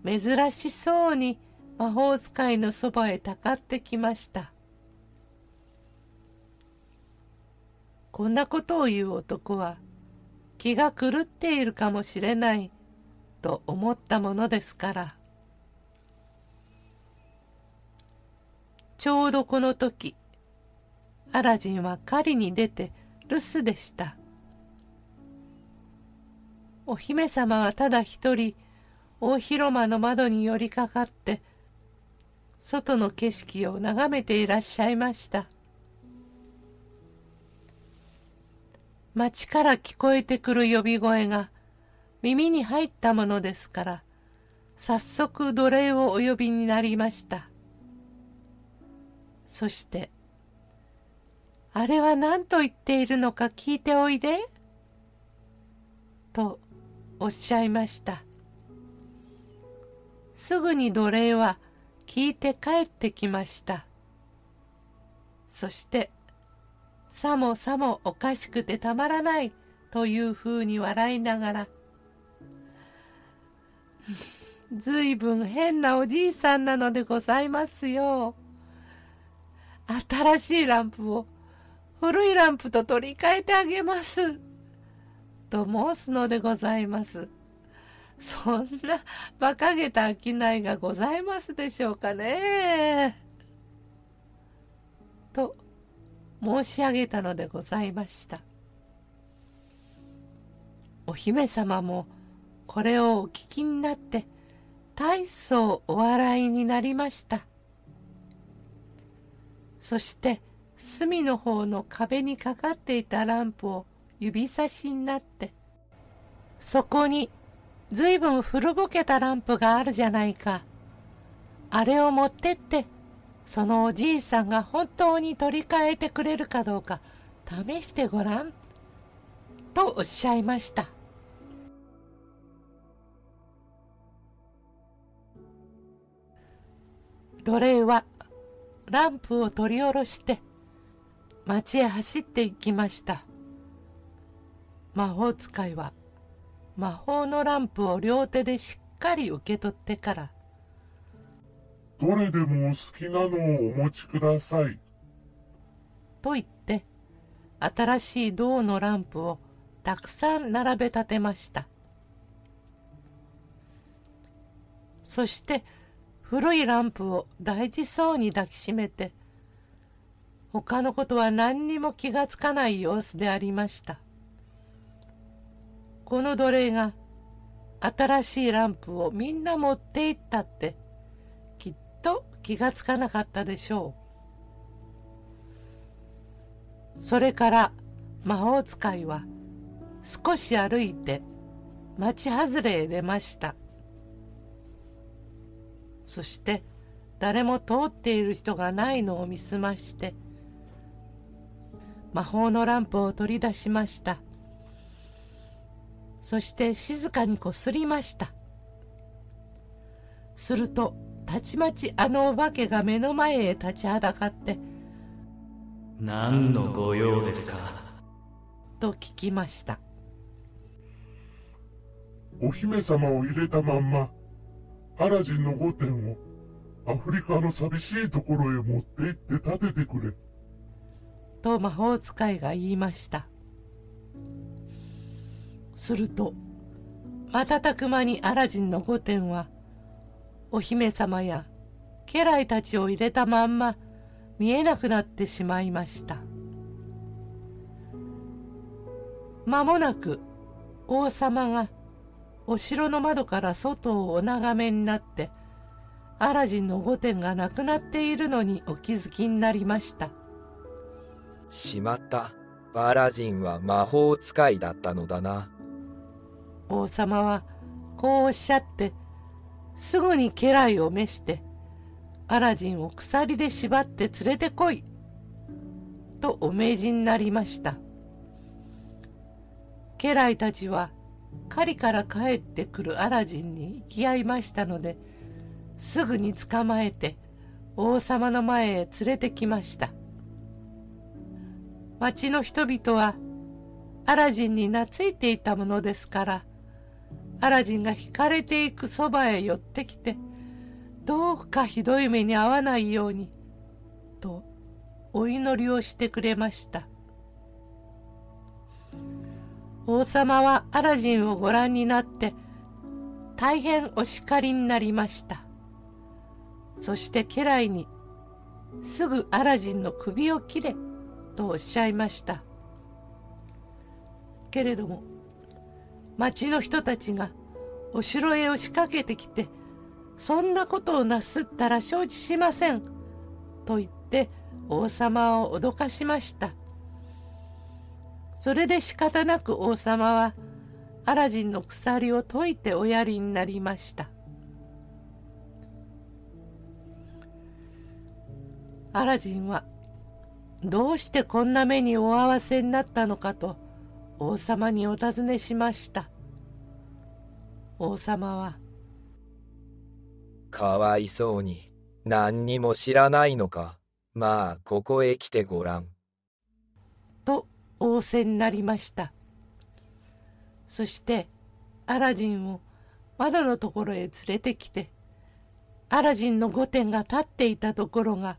珍しそうに魔法使いのそばへたかってきました。こんなことを言う男は気が狂っているかもしれないと思ったものですから。ちょうどこの時アラジンは狩りに出て留守でした。お姫様はただ一人大広間の窓に寄りかかって外の景色を眺めていらっしゃいました。町から聞こえてくる呼び声が耳に入ったものですから早速奴隷をお呼びになりました。そして「あれは何と言っているのか聞いておいで」とおっしゃいました。すぐに奴隷は聞いて帰ってきました。そしてさもさもおかしくてたまらないというふうに笑いながら ずいぶん変なおじいさんなのでございますよ。新しいランプを古いランプと取り替えてあげます。と申すのでございます。そんな馬鹿げた商いがございますでしょうかね。と申し上げたのでございました。お姫様もこれをお聞きになって大層お笑いになりました。そして隅の方の壁にかかっていたランプを指差しになってそこにずいぶん古ぼけたランプがあるじゃないか。あれを持ってってそのおじいさんが本当に取り替えてくれるかどうか試してごらんとおっしゃいました。奴隷はランプを取り下ろして町へ走って行きました。魔法使いは魔法のランプを両手でしっかり受け取ってからどれでもお好きなのをお持ちください。と言って新しい銅のランプをたくさん並べ立てました。そして古いランプを大事そうに抱きしめて他のことは何にも気がつかない様子でありました。この奴隷が新しいランプをみんな持っていったってきっと気がつかなかったでしょう。それから魔法使いは少し歩いて町外れへ出ました。そして誰も通っている人がないのを見すまして魔法のランプを取り出しました。そして静かにこすりました。するとたちまちあのお化けが目の前へ立ちはだかって「何の御用ですか?」と聞きました。お姫様を入れたまんまアラジンの御殿をアフリカの寂しいところへ持って行って建ててくれ。と魔法使いが言いました。すると瞬く間にアラジンの御殿はお姫様や家来たちを入れたまんま見えなくなってしまいました間もなく王様がお城の窓から外をお眺めになってアラジンの御殿がなくなっているのにお気づきになりました。しまった。アラジンは魔法使いだったのだな。王様はこうおっしゃってすぐに家来を召してアラジンを鎖で縛って連れてこいとお命じになりました。家来たちは狩りから帰ってくるアラジンに行き合いましたのですぐに捕まえて王様の前へ連れてきました。町の人々はアラジンに懐いていたものですからアラジンが惹かれていくそばへ寄ってきてどうかひどい目に遭わないようにとお祈りをしてくれました。王様はアラジンをご覧になって大変お叱りになりました。そして家来にすぐアラジンの首を切れとおっしゃいました。けれども町の人たちがお城へ押しかけてきてそんなことをなすったら承知しませんと言って王様を脅かしました。それで仕方なく王様はアラジンの鎖を解いておやりになりました。アラジンはどうしてこんな目にお合わせになったのかと王様にお尋ねしました。王様は「かわいそうに何にも知らないのか。まあここへ来てごらん」仰せになりました。そしてアラジンを窓のところへ連れてきてアラジンの御殿が立っていたところが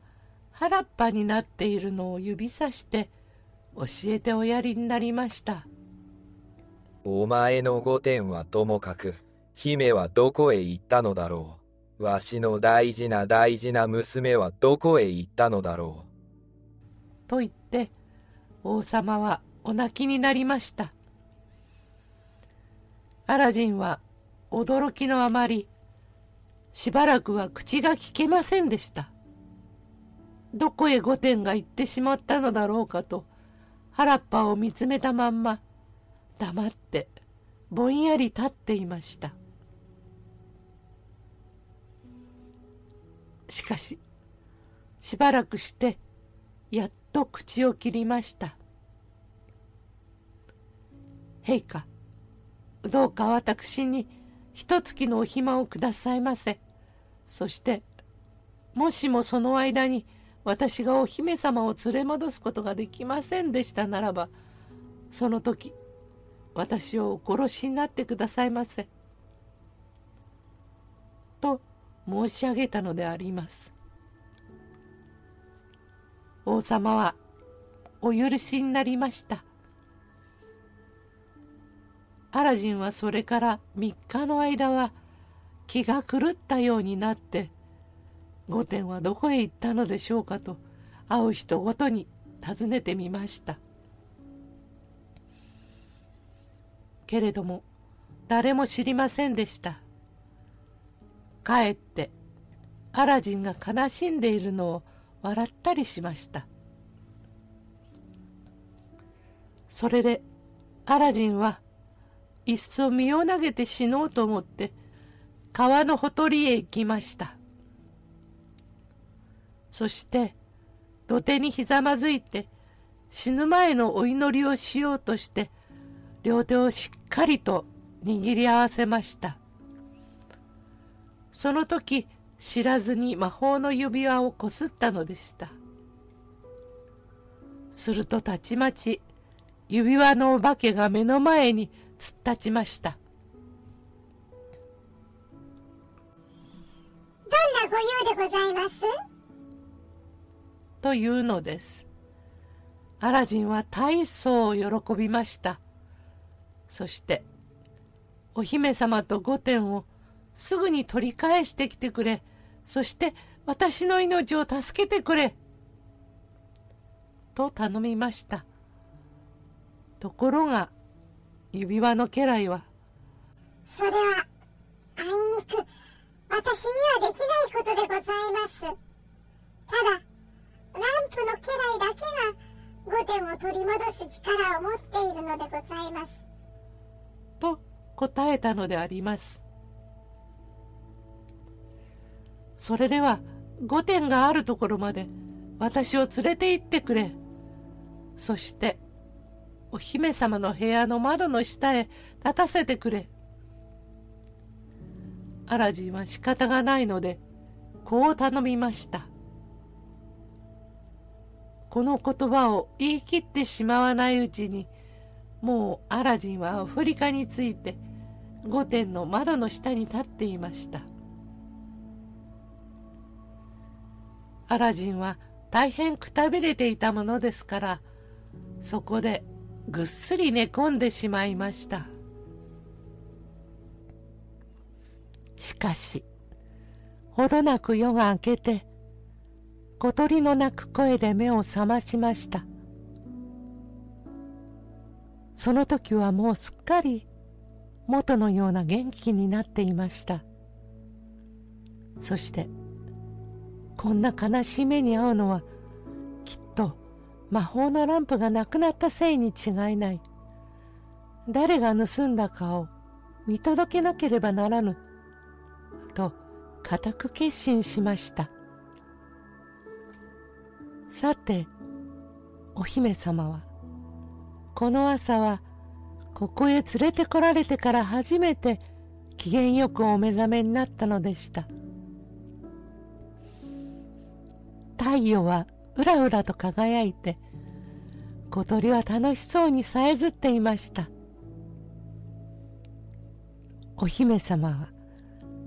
原っぱになっているのを指さして教えておやりになりました。お前の御殿はともかく姫はどこへ行ったのだろう。わしの大事な大事な娘はどこへ行ったのだろう。と言って王様はお泣きになりました。アラジンは驚きのあまりしばらくは口が聞けませんでした。どこへ御殿が行ってしまったのだろうかと原っぱを見つめたまんま黙ってぼんやり立っていました。しかししばらくしてやっと口を切りました陛下どうか私に一月のお暇をくださいませそしてもしもその間に私がお姫様を連れ戻すことができませんでしたならばその時私をお殺しになってくださいませ。と申し上げたのであります。王様はお許しになりました。アラジンはそれから3日の間は気が狂ったようになって御殿はどこへ行ったのでしょうかと会う人ごとに尋ねてみましたけれども誰も知りませんでしたかえってアラジンが悲しんでいるのを笑ったりしました。それでアラジンはいっそ身を投げて死のうと思って川のほとりへ行きました。そして土手にひざまずいて死ぬ前のお祈りをしようとして両手をしっかりと握り合わせました。その時知らずに魔法の指輪をこすったのでしたするとたちまち指輪のお化けが目の前に突っ立ちましたどんなご用でございます？というのです。アラジンは大層喜びました。そして、お姫様と御殿をすぐに取り返してきてくれ。そして私の命を助けてくれ。と頼みました。ところが、指輪の家来は、それは、あいにく、私にはできないことでございます。ただ、ランプの家来だけが、御殿を取り戻す力を持っているのでございます。と答えたのであります。それでは、御殿があるところまで、私を連れて行ってくれ。そして、お姫様の部屋の窓の下へ立たせてくれ。アラジンは仕方がないので、こう頼みました。この言葉を言い切ってしまわないうちに、もうアラジンはアフリカについて、御殿の窓の下に立っていました。アラジンは大変くたびれていたものですから、そこでぐっすり寝込んでしまいました。しかし、ほどなく夜が明けて、小鳥の鳴く声で目を覚ましました。その時はもうすっかり元のような元気になっていました。そして、こんな悲しい目に遭うのは、きっと魔法のランプがなくなったせいに違いない。誰が盗んだかを見届けなければならぬ。と固く決心しました。さて、お姫様は、この朝はここへ連れてこられてから初めて機嫌よくお目覚めになったのでした。太陽はうらうらと輝いて、小鳥は楽しそうにさえずっていました。お姫様は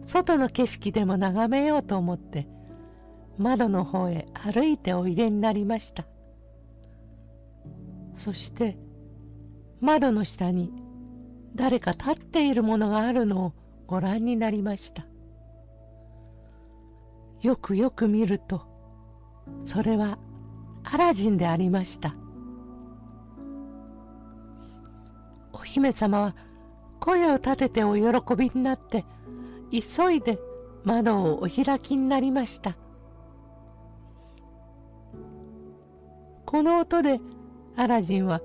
外の景色でも眺めようと思って窓の方へ歩いておいでになりましたそして窓の下に誰か立っているものがあるのをご覧になりましたよくよく見るとそれはアラジンでありました。お姫様は声を立ててお喜びになって急いで窓をお開きになりました。この音でアラジンは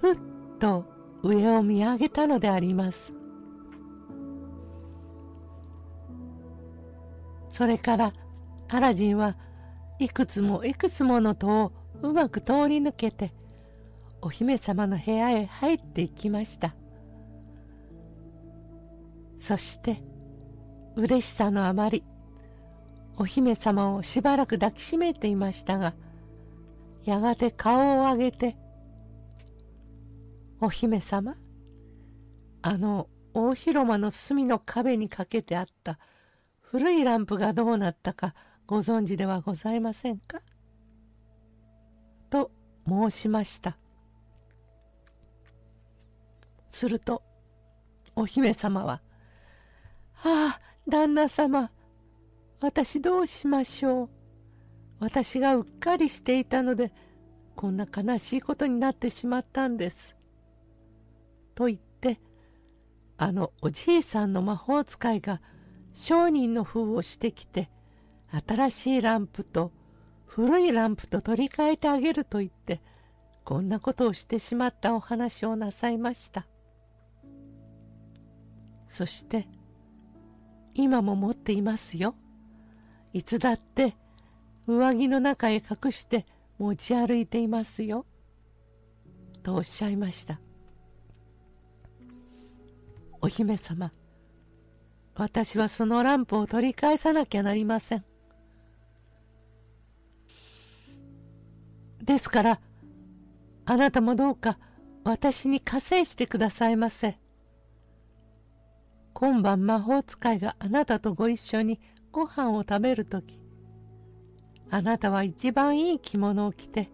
ふっと上を見上げたのであります。それからアラジンはいくつもいくつもの戸をうまく通り抜けてお姫様の部屋へ入っていきました。そして嬉しさのあまりお姫様をしばらく抱きしめていましたがやがて顔を上げて「お姫様あの大広間の隅の壁にかけてあった古いランプがどうなったかご存知ではございませんか?」と申しましたするとお姫様は「ああ旦那様、私どうしましょう？私がうっかりしていたので、こんな悲しいことになってしまったんです。と言って、あのおじいさんの魔法使いが商人の封をしてきて、新しいランプと古いランプと取り替えてあげると言って、こんなことをしてしまったお話をなさいました。そして、今も持っていますよ。いつだって上着の中へ隠して持ち歩いていますよ。とおっしゃいました。お姫様、私はそのランプを取り返さなきゃなりません。ですから、あなたもどうか私に加勢してくださいませ。今晩魔法使いがあなたとご一緒にご飯を食べるとき、あなたは一番いい着物を着て、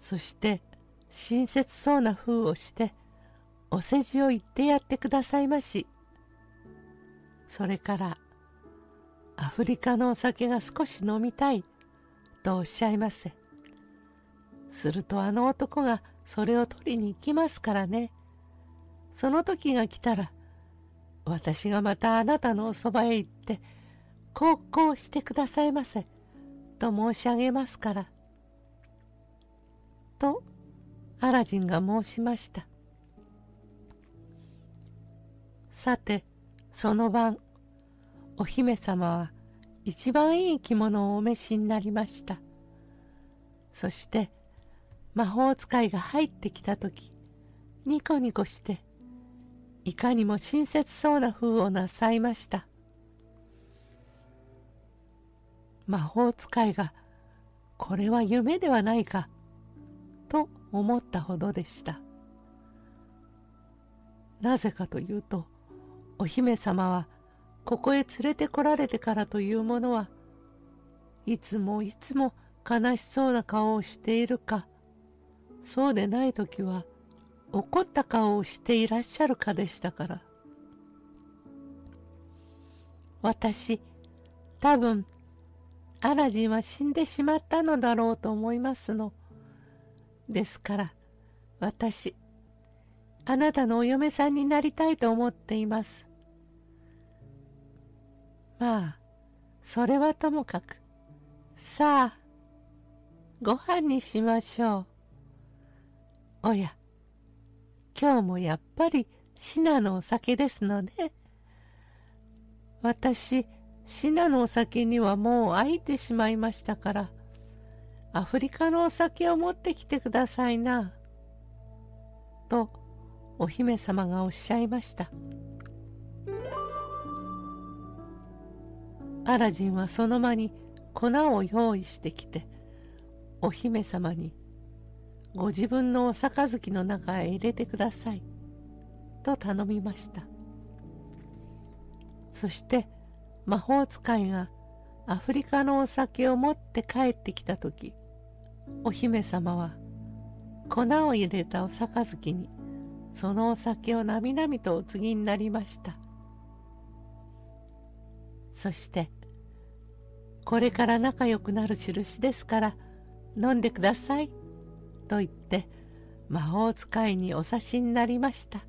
そして親切そうな風をして、お世辞を言ってやってくださいまし。それからアフリカのお酒が少し飲みたいとおっしゃいませするとあの男がそれを取りに行きますからね。その時が来たら私がまたあなたのおそばへ行ってこうこうしてくださいませと申し上げますから。とアラジンが申しました。さてその晩お姫様は一番いい着物をお召しになりました。そして魔法使いが入ってきた時ニコニコしていかにも親切そうな風をなさいました。魔法使いがこれは夢ではないかと思ったほどでした。なぜかというとお姫様はここへ連れてこられてからというものはいつもいつも悲しそうな顔をしているかそうでない時は怒った顔をしていらっしゃるかでしたから私多分アラジンは死んでしまったのだろうと思いますの。ですから私あなたのお嫁さんになりたいと思っています。まあそれはともかくさあご飯にしましょう。おや今日もやっぱりシナのお酒ですのね。私シナのお酒にはもう飽いてしまいましたから、アフリカのお酒を持ってきてくださいな。と、お姫様がおっしゃいました。アラジンはその間に粉を用意してきて、お姫様に、ご自分のお杯の中へ入れてください。と頼みました。そして、魔法使いがアフリカのお酒を持って帰ってきた時お姫様は粉を入れたお杯にそのお酒をなみなみとお継ぎになりましたそしてこれから仲良くなる印ですから飲んでくださいと言って魔法使いにお差しになりました。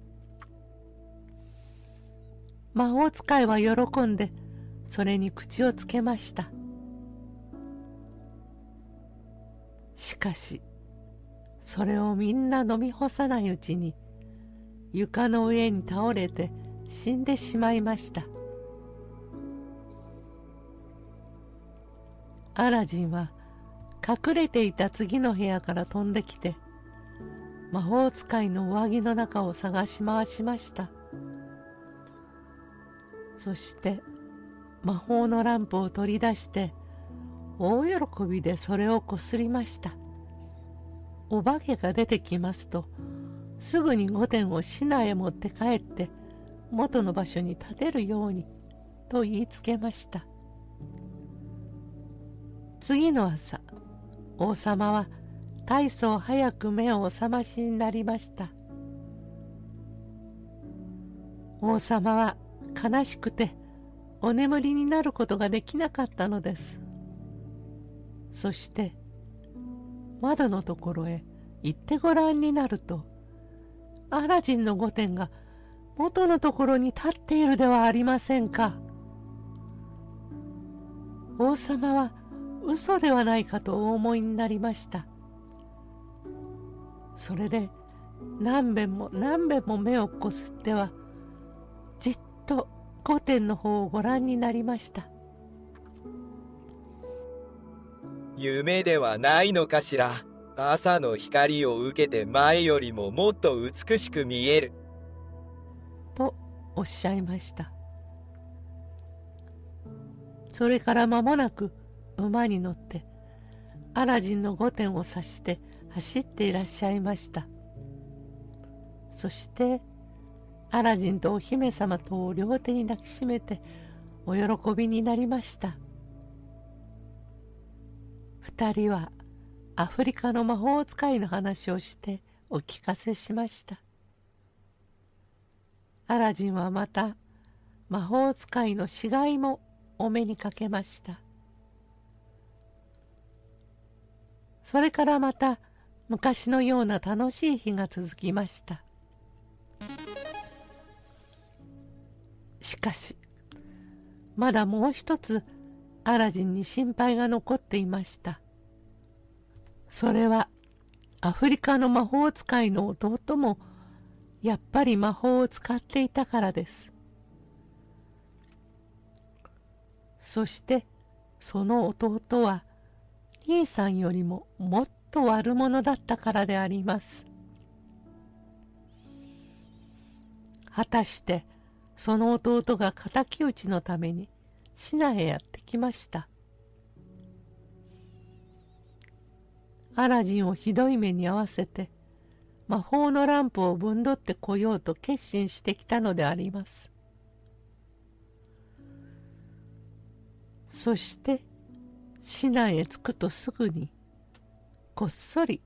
魔法使いは喜んでそれに口をつけました。しかしそれをみんな飲み干さないうちに床の上に倒れて死んでしまいました。アラジンは隠れていた次の部屋から飛んできて魔法使いの上着の中を探し回しました。そして魔法のランプを取り出して大喜びでそれをこすりました。お化けが出てきますとすぐに御殿を市内へ持って帰って元の場所に立てるようにと言いつけました。次の朝王様は大層早く目をお覚ましになりました。王様は悲しくてお眠りになることができなかったのです。そして窓のところへ行ってごらんになるとアラジンの御殿が元のところに立っているではありませんか。王様は嘘ではないかとお思いになりました。それで何べんも何べんも目をこすってはじっと御殿の方をご覧になりました。夢ではないのかしら。朝の光を受けて前よりももっと美しく見える。とおっしゃいました。それから間もなく馬に乗ってアラジンの御殿を指して走っていらっしゃいました。そしてアラジンとお姫様とを両手に抱きしめてお喜びになりました。二人はアフリカの魔法使いの話をしてお聞かせしました。アラジンはまた魔法使いの死骸もお目にかけました。それからまた昔のような楽しい日が続きました。しかしまだもう一つアラジンに心配が残っていました。それはアフリカの魔法使いの弟もやっぱり魔法を使っていたからです。そしてその弟は兄さんよりももっと悪者だったからであります。果たしてその弟が敵討ちのためにシナへやってきました。アラジンをひどい目に遭わせて魔法のランプをぶんどってこようと決心してきたのであります。そして市内へ着くとすぐにこっそり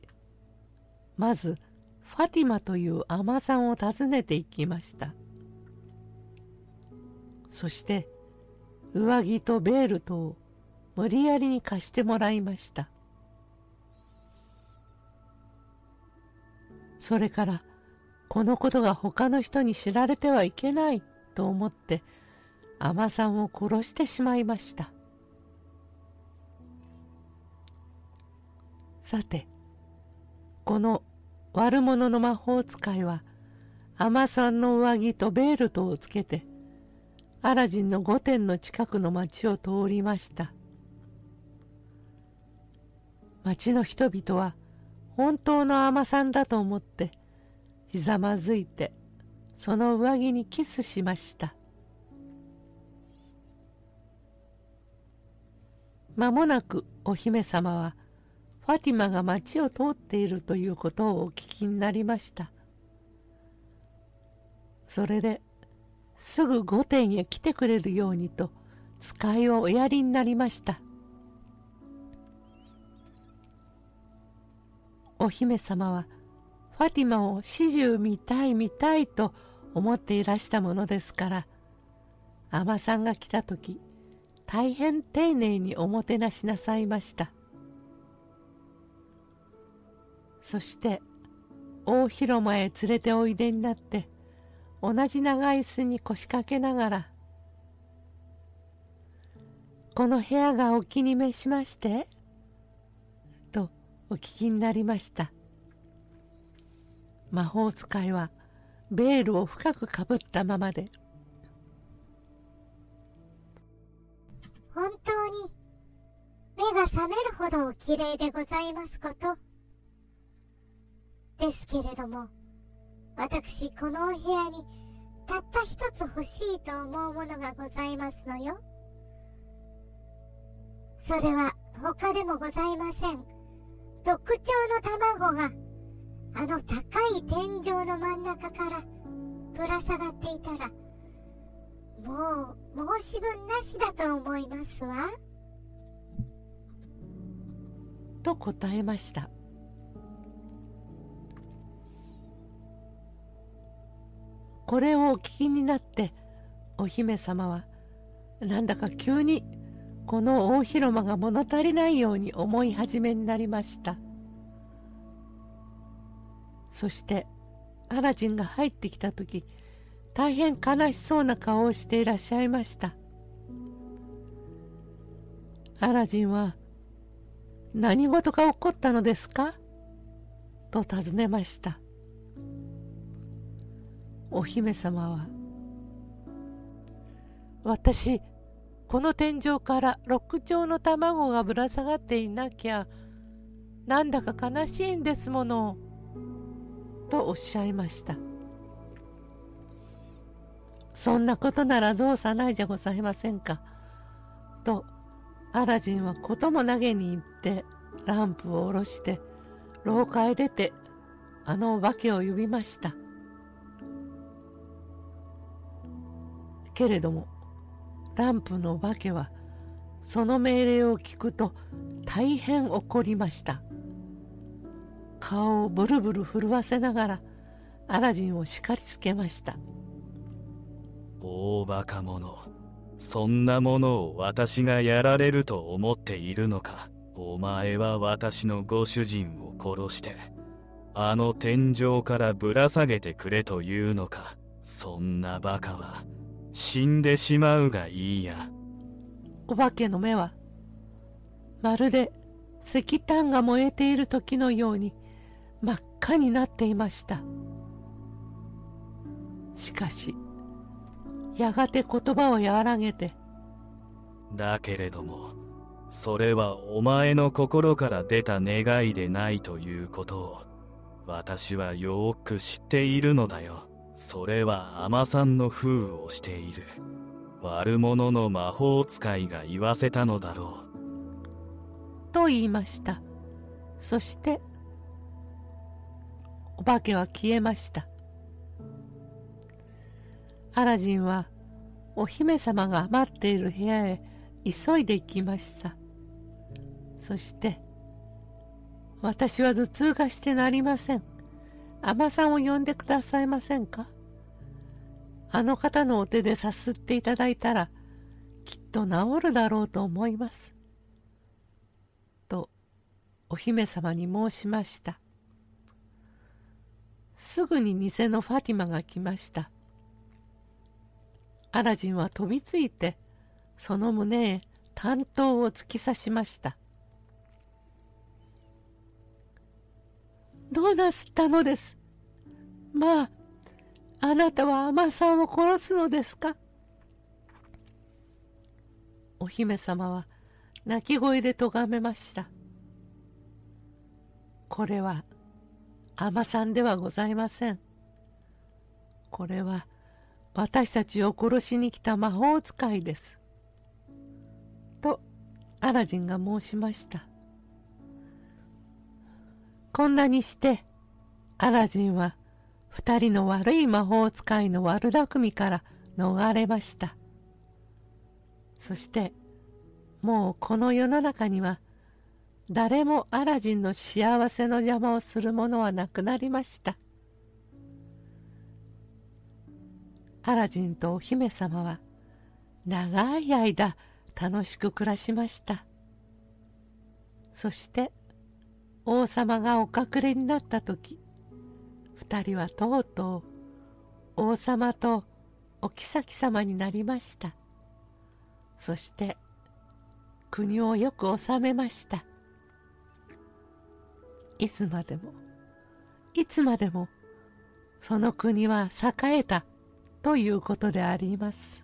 まずファティマという尼さんを訪ねていきました。そして上着とベールトを無理やりに貸してもらいました。それからこのことが他の人に知られてはいけないと思って尼さんを殺してしまいました。さてこの悪者の魔法使いは尼さんの上着とベールトをつけてアラジンの御殿の近くの町を通りました。町の人々は本当の尼さんだと思ってひざまずいてその上着にキスしました。間もなくお姫様はファティマが町を通っているということをお聞きになりました。それですぐ御殿へ来てくれるようにと使いをおやりになりました。お姫様はファティマを始終見たい見たいと思っていらしたものですから尼さんが来た時大変丁寧におもてなしなさいました。そして大広間へ連れておいでになって同じ長椅子に腰掛けながら「この部屋がお気に召しまして」とお聞きになりました。魔法使いはベールを深くかぶったままで。本当に目が覚めるほどお綺麗でございますこと。ですけれども私このお部屋にたった一つ欲しいと思うものがございますのよ。それは他でもございません。六鳥の卵があの高い天井の真ん中からぶら下がっていたらもう申し分なしだと思いますわ。と答えました。これをお聞きになってお姫様はなんだか急にこの大広間が物足りないように思い始めになりました。そしてアラジンが入ってきた時大変悲しそうな顔をしていらっしゃいました。アラジンは「何事が起こったのですか?」と尋ねました。お姫様は「私この天井から六丁の卵がぶら下がっていなきゃなんだか悲しいんですもの」とおっしゃいました。そんなことならどうさないじゃございませんかとアラジンはことも投げに行ってランプを下ろして廊下へ出てあのお化けを呼びました。けれどもランプの化けはその命令を聞くと大変怒りました。顔をブルブル震わせながらアラジンを叱りつけました。大バカ者そんなものを私がやられると思っているのか。お前は私のご主人を殺してあの天井からぶら下げてくれというのか。そんなバカは死んでしまうがいいや。お化けの目はまるで石炭が燃えている時のように真っ赤になっていました。しかしやがて言葉を和らげてだけれどもそれはお前の心から出た願いでないということを私はよく知っているのだよそれは尼さんの封をしている。悪者の魔法使いが言わせたのだろう。と言いました。そしてお化けは消えました。アラジンはお姫様が待っている部屋へ急いで行きました。そして私は頭痛がしてなりません。尼さんを呼んでくださいませんか？あの方のお手でさすっていただいたらきっと治るだろうと思います。とお姫様に申しました。すぐに偽のファティマが来ました。アラジンは飛びついてその胸へ担当を突き刺しました。どうなすったのです？まああなたは尼さんを殺すのですか？お姫様は泣き声で咎めました。これは尼さんではございません。これは私たちを殺しに来た魔法使いです。とアラジンが申しました。こんなにしてアラジンは二人の悪い魔法使いの悪巧みから逃れました。そしてもうこの世の中には誰もアラジンの幸せの邪魔をする者はなくなりました。アラジンとお姫様は長い間楽しく暮らしました。そして王様がお隠れになった時二人はとうとう王様とお妃様になりました。そして国をよく治めました。いつまでもいつまでもその国は栄えたということであります。